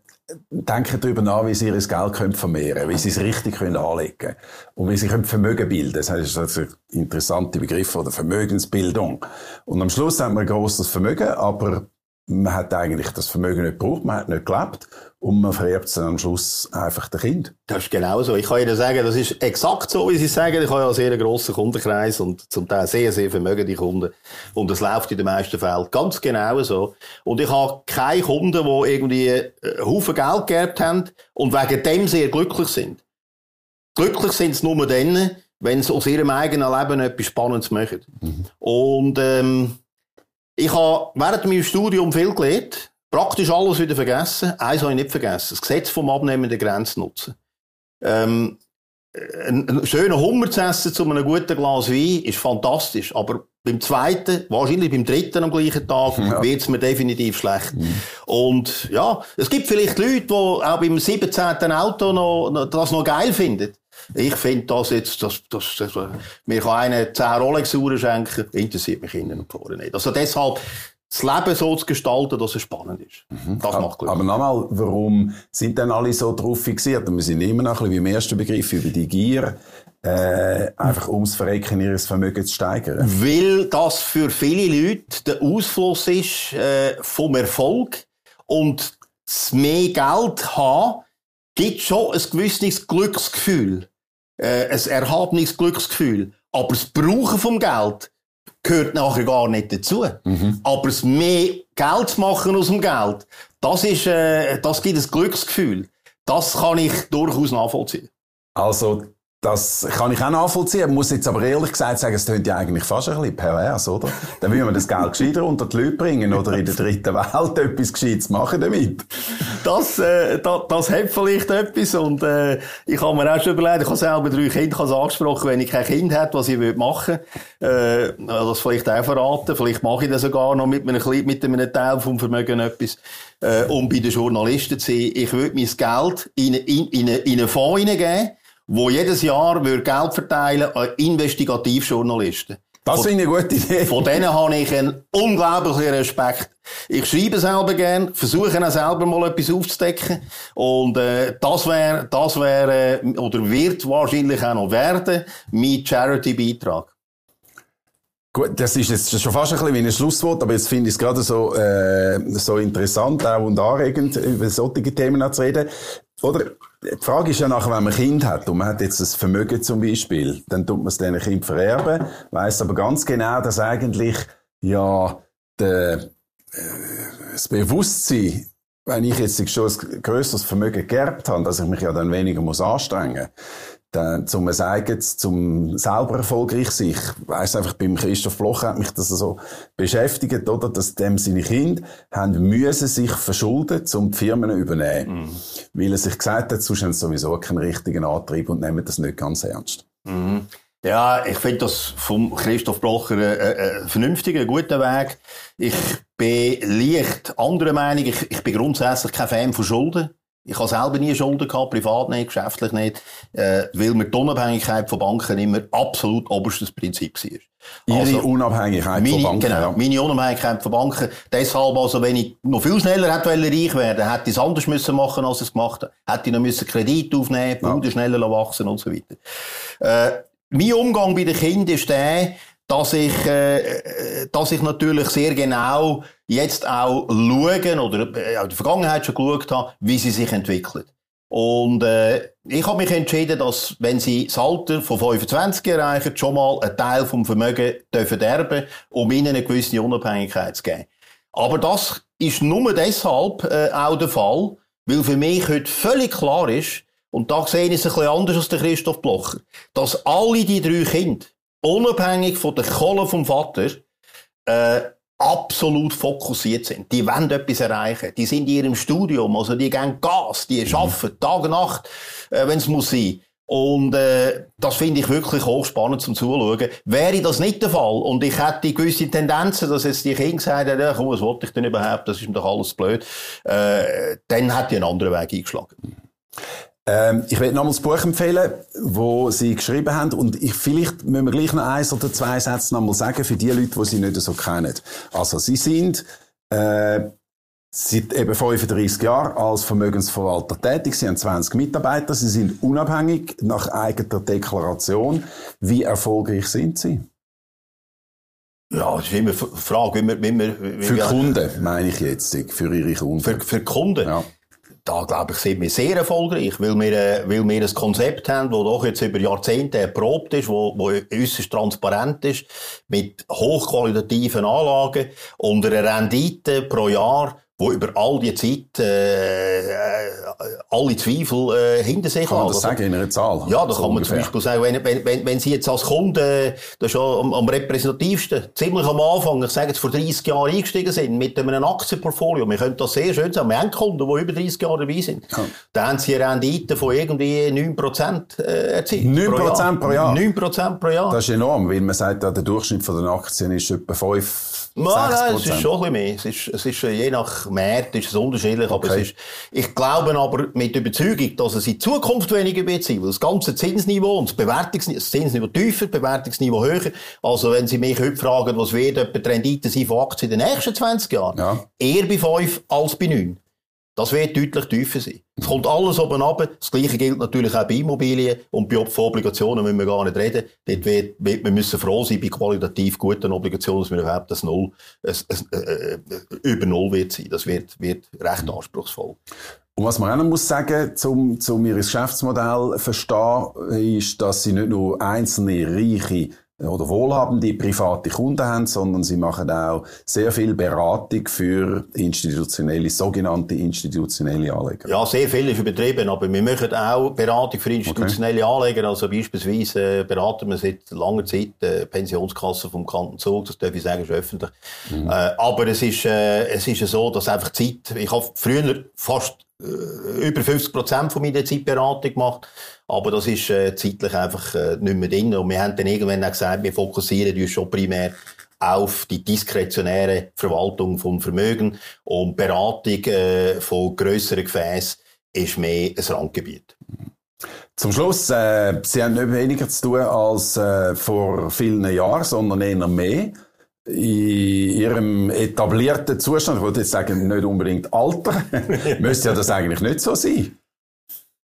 denken darüber nach, wie sie ihr Geld können vermehren wie sie es richtig können anlegen können und wie sie können Vermögen bilden Das ist also ein interessanter Begriff von der Vermögensbildung. Und am Schluss haben wir ein grosses Vermögen, aber man hat eigentlich das Vermögen nicht gebraucht, man hat nicht gelebt und man vererbt es dann am Schluss einfach dem Kind. Das ist genau so. Ich kann Ihnen sagen, das ist exakt so, wie Sie sagen. Ich habe ja einen sehr grossen Kundenkreis und zum Teil sehr, sehr vermögende Kunden. Und das läuft in den meisten Fällen ganz genau so. Und ich habe keine Kunden, die irgendwie einen Haufen Geld geerbt haben und wegen dem sehr glücklich sind. Glücklich sind sie nur dann, wenn sie aus ihrem eigenen Leben etwas Spannendes machen. Mhm. Und ähm, ich habe während meinem Studium viel gelernt, praktisch alles wieder vergessen. Eins habe ich nicht vergessen, das Gesetz vom abnehmenden Grenznutzen. Ähm, ein, schöner Hummer zu essen zu einem guten Glas Wein ist fantastisch, aber beim zweiten, wahrscheinlich beim dritten am gleichen Tag, ja. wird es mir definitiv schlecht. Mhm. Und ja, es gibt vielleicht Leute, die auch beim 17. Auto noch, das noch geil finden. Ich finde das jetzt, das, das, das, mir kann einer 10 Rolex-Uhren schenken, interessiert mich innen und vorne nicht. Also deshalb, das Leben so zu gestalten, dass es spannend ist. Mhm. Das macht Glück. Aber nochmal, warum sind denn alle so drauf fixiert? Und wir sind immer noch ein bisschen wie im ersten Begriff über die Gier, äh, einfach ums Verrecken ihres Vermögens zu steigern. Weil das für viele Leute der Ausfluss ist äh, vom Erfolg und das mehr Geld haben, gibt schon ein gewisses Glücksgefühl, äh, ein erhabenes Glücksgefühl. Aber das Brauchen vom Geld gehört nachher gar nicht dazu. Mhm. Aber es mehr Geld zu machen aus dem Geld, das ist, äh, das gibt ein Glücksgefühl. Das kann ich durchaus nachvollziehen. Also, das kann ich auch nachvollziehen. Muss jetzt aber ehrlich gesagt sagen, es klingt ja eigentlich fast ein bisschen pervers, oder? Dann will man das Geld gescheiter unter die Leute bringen oder in der dritten Welt etwas Gescheites machen damit. Das, äh, das, das hat vielleicht etwas und äh, ich habe mir auch schon überlegt, ich habe selber drei Kinder, ich angesprochen, wenn ich kein Kind hätte, was ich würde machen äh, das vielleicht auch verraten, vielleicht mache ich das sogar noch mit einem, mit einem Teil vom Vermögen etwas, äh, um bei den Journalisten zu sehen, ich würde mein Geld in, in, in, in einen Fonds hineingeben, wo jedes Jahr Geld verteilen an Investigativjournalisten. Das ich eine gute Idee. Von denen habe ich einen unglaublichen Respekt. Ich schreibe selber gern, versuche auch selber mal etwas aufzudecken. Und äh, das wäre, das wäre, äh, oder wird wahrscheinlich auch noch werden, mein Charity-Beitrag. Gut, das ist jetzt schon fast ein bisschen wie ein Schlusswort, aber jetzt finde ich es gerade so, äh, so interessant auch und anregend, über solche Themen zu reden. Oder? Die Frage ist ja nachher, wenn man ein Kind hat und man hat jetzt das Vermögen zum Beispiel, dann tut man es diesen Kind vererben, weiß aber ganz genau, dass eigentlich, ja, der, äh, das Bewusstsein, wenn ich jetzt schon ein grösseres Vermögen geerbt habe, dass ich mich ja dann weniger muss anstrengen muss, dann, zum sagen, zum selber erfolgreich sein. Ich weiss einfach, beim Christoph Bloch hat mich das so beschäftigt, oder? Dass dem seine Kinder haben müssen sich verschulden, um die Firmen zu übernehmen. Mhm. Weil er sich gesagt hat, sonst haben sie sowieso keinen richtigen Antrieb und nehmen das nicht ganz ernst. Mhm. Ja, ich finde das vom Christoph Blocher ein äh, vernünftiger, guter Weg. Ich bin leicht anderer Meinung. Ich, ich bin grundsätzlich kein Fan von Schulden. Ich habe selber nie Schulden gehabt, privat nicht, geschäftlich nicht, äh, weil mir die Unabhängigkeit von Banken immer absolut oberstes Prinzip war. Ihre also, Unabhängigkeit meine, von Banken? Genau, ja. meine Unabhängigkeit von Banken. Deshalb, also, wenn ich noch viel schneller hätte reich werden hätte ich es anders müssen machen, als ich es gemacht habe. Hätte ich noch müssen Kredit aufnehmen, Bude ja. schneller wachsen und so weiter. Äh, mein Umgang bei den Kindern ist der, dass ich, äh, dass ich natürlich sehr genau jetzt auch schauen oder äh, in der Vergangenheit schon geschaut habe, wie sie sich entwickelt. Und äh, ich habe mich entschieden, dass wenn sie das Alter von 25 erreichen, schon mal einen Teil vom Vermögen dürfen erben, um ihnen eine gewisse Unabhängigkeit zu geben. Aber das ist nur deshalb äh, auch der Fall, weil für mich heute völlig klar ist, und da sehe ich es ein bisschen anders als der Christoph Blocher, dass alle die drei Kinder unabhängig von der Kohle vom Vater, äh, absolut fokussiert sind. Die wollen etwas erreichen. Die sind in ihrem Studium, also die gehen Gas, die mhm. arbeiten Tag und Nacht, äh, wenn es muss sein. Und äh, das finde ich wirklich hochspannend zum Zuschauen. Wäre das nicht der Fall und ich hätte gewisse Tendenzen, dass jetzt die Kinder gesagt haben, ja, komm, was wollte ich denn überhaupt, das ist mir doch alles blöd, äh, dann hätte ich einen anderen Weg eingeschlagen. Ähm, ich werde nochmal das Buch empfehlen, wo Sie geschrieben haben. Und ich, vielleicht müssen wir gleich noch eins oder zwei Sätze nochmal sagen für die Leute, die Sie nicht so kennen. Also, Sie sind, äh, seit eben 35 Jahren als Vermögensverwalter tätig. Sie haben 20 Mitarbeiter. Sie sind unabhängig nach eigener Deklaration. Wie erfolgreich sind Sie? Ja, das ist immer eine Frage, wie wir, wie wir, wie Für Kunden, meine ich jetzt, für Ihre Kunden. Für, für Kunden? Ja da glaube ich, sind wir sehr erfolgreich, weil wir, äh, weil wir ein Konzept haben, das doch jetzt über Jahrzehnte erprobt ist, wo, wo äußerst transparent ist, mit hochqualitativen Anlagen und einer Rendite pro Jahr wo über all die Zeit äh, äh, alle Zweifel äh, hinter sich kann man das sagen in einer Zahl? Ja, da so kann man zum Beispiel sagen, wenn, wenn, wenn, wenn Sie jetzt als Kunde, das ist schon am, am repräsentativsten, ziemlich am Anfang, ich sage jetzt vor 30 Jahren eingestiegen sind, mit einem Aktienportfolio, wir können das sehr schön sagen, wir haben Kunden, die über 30 Jahre dabei sind, ja. da haben sie Rendite von irgendwie 9% äh, erzielt. 9% pro Jahr? 9% pro Jahr. Das ist enorm, weil man sagt, der Durchschnitt von den Aktien ist etwa 5 Nein, nein, es ist schon ein bisschen mehr. Es ist, es ist, je nach Markt ist es unterschiedlich, aber okay. es ist, ich glaube aber mit Überzeugung, dass es in Zukunft weniger wird sein, weil das ganze Zinsniveau und das Bewertungsniveau, das Zinsniveau tiefer, das Bewertungsniveau höher. Also wenn Sie mich heute fragen, was wird etwa die Rendite sein von Aktien in den nächsten 20 Jahren? Ja. Eher bei 5 als bei 9. Das wird deutlich tiefer sein. Es kommt alles oben ab. Das Gleiche gilt natürlich auch bei Immobilien und bei Obligationen müssen wir gar nicht reden. Dort wird, wird, wir müssen froh sein bei qualitativ guten Obligationen, dass wir überhaupt das Null, ein, ein, äh, über Null wird sein. Das wird, wird recht anspruchsvoll. Und was man auch noch muss sagen, zum, zum ihr Geschäftsmodell verstehen, ist, dass sie nicht nur einzelne reiche oder wohlhabende private Kunden haben, sondern sie machen auch sehr viel Beratung für institutionelle, sogenannte institutionelle Anleger. Ja, sehr viel ist übertrieben, aber wir machen auch Beratung für institutionelle okay. Anleger. Also beispielsweise äh, beraten wir seit langer Zeit äh, Pensionskasse vom Kanton Zug, das darf ich sagen, ist öffentlich. Mhm. Äh, aber es ist, äh, es ist so, dass einfach Zeit, ich habe früher fast über 50 Prozent von meiner Zeitberatung gemacht. Aber das ist äh, zeitlich einfach äh, nicht mehr drin. Und wir haben dann irgendwann auch gesagt, wir fokussieren uns schon primär auf die diskretionäre Verwaltung von Vermögen und Beratung äh, von grösseren Gefäßen ist mehr ein Randgebiet. Zum Schluss, äh, Sie haben nicht weniger zu tun als äh, vor vielen Jahren, sondern eher mehr in ihrem etablierten Zustand, ich würde jetzt sagen, nicht unbedingt Alter, (laughs) müsste ja das eigentlich nicht so sein.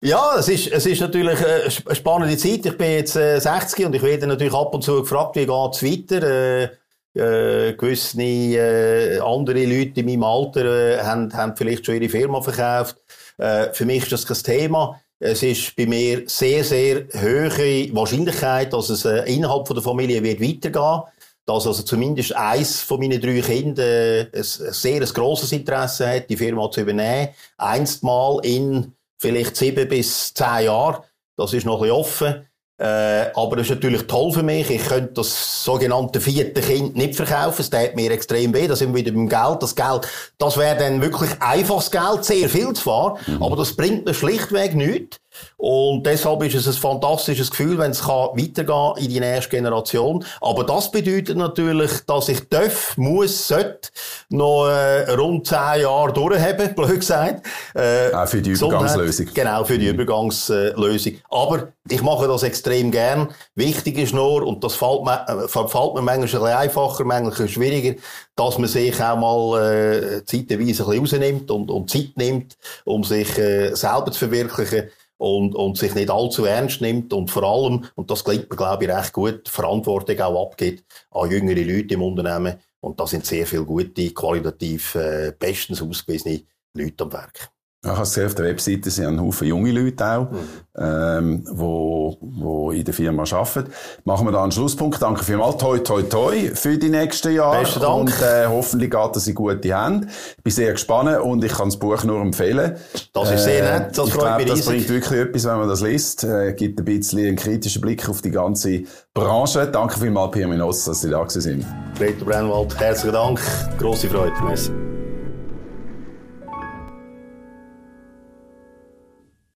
Ja, es ist, es ist natürlich eine spannende Zeit. Ich bin jetzt äh, 60 und ich werde natürlich ab und zu gefragt, wie geht's weiter? Äh, äh, gewisse äh, andere Leute in meinem Alter äh, haben, haben vielleicht schon ihre Firma verkauft. Äh, für mich ist das kein Thema. Es ist bei mir sehr, sehr hohe Wahrscheinlichkeit, dass es äh, innerhalb von der Familie wird weitergehen dass also zumindest eins von meinen drei Kindern äh, ein, sehr ein grosses Interesse hat, die Firma zu übernehmen. Einst mal in vielleicht sieben bis zehn Jahren. Das ist noch ein bisschen offen. Äh, aber das ist natürlich toll für mich. Ich könnte das sogenannte vierte Kind nicht verkaufen. Es tut mir extrem weh. Da sind wir wieder beim Geld. Das Geld, das wäre dann wirklich einfaches Geld, sehr viel zwar, mhm. aber das bringt mir schlichtweg nichts. Und deshalb ist es ein fantastisches Gefühl, wenn es weitergehen in die nächste Generation. Aber das bedeutet natürlich, dass ich darf, muss, sollte noch äh, rund zehn Jahre durchhaben, (laughs) blöd gesagt. Äh, Auch für die Übergangslösung. Genau, für die mhm. Übergangslösung. Aber ich mache das extrem gern. Wichtig ist nur, und das fällt mir, äh, fällt mir manchmal ein bisschen einfacher, manchmal schwieriger, dass man sich auch mal äh, zeitweise ein bisschen rausnimmt und, und Zeit nimmt, um sich äh, selber zu verwirklichen und, und sich nicht allzu ernst nimmt und vor allem, und das klingt glaube ich, recht gut, Verantwortung auch abgibt an jüngere Leute im Unternehmen. Und da sind sehr viele gute, qualitativ äh, bestens ausgewiesene Leute am Werk. Ich habe gesehen, auf der Webseite sind ein Haufen junge Leute auch, mhm. ähm, wo, wo in der Firma arbeiten. Machen wir da einen Schlusspunkt. Danke vielmals. Toi, toi, toi für die nächsten Jahre. Besten Dank. Und äh, hoffentlich geht das in gute Hände. Ich bin sehr gespannt und ich kann das Buch nur empfehlen. Das ist sehr nett. Das äh, ich glaube, das bringt wirklich etwas, wenn man das liest. Äh, gibt ein bisschen einen kritischen Blick auf die ganze Branche. Danke vielmals, Pierre Minos, dass Sie da sind. Peter Brennwald, herzlichen Dank. Grosse Freude. Merci.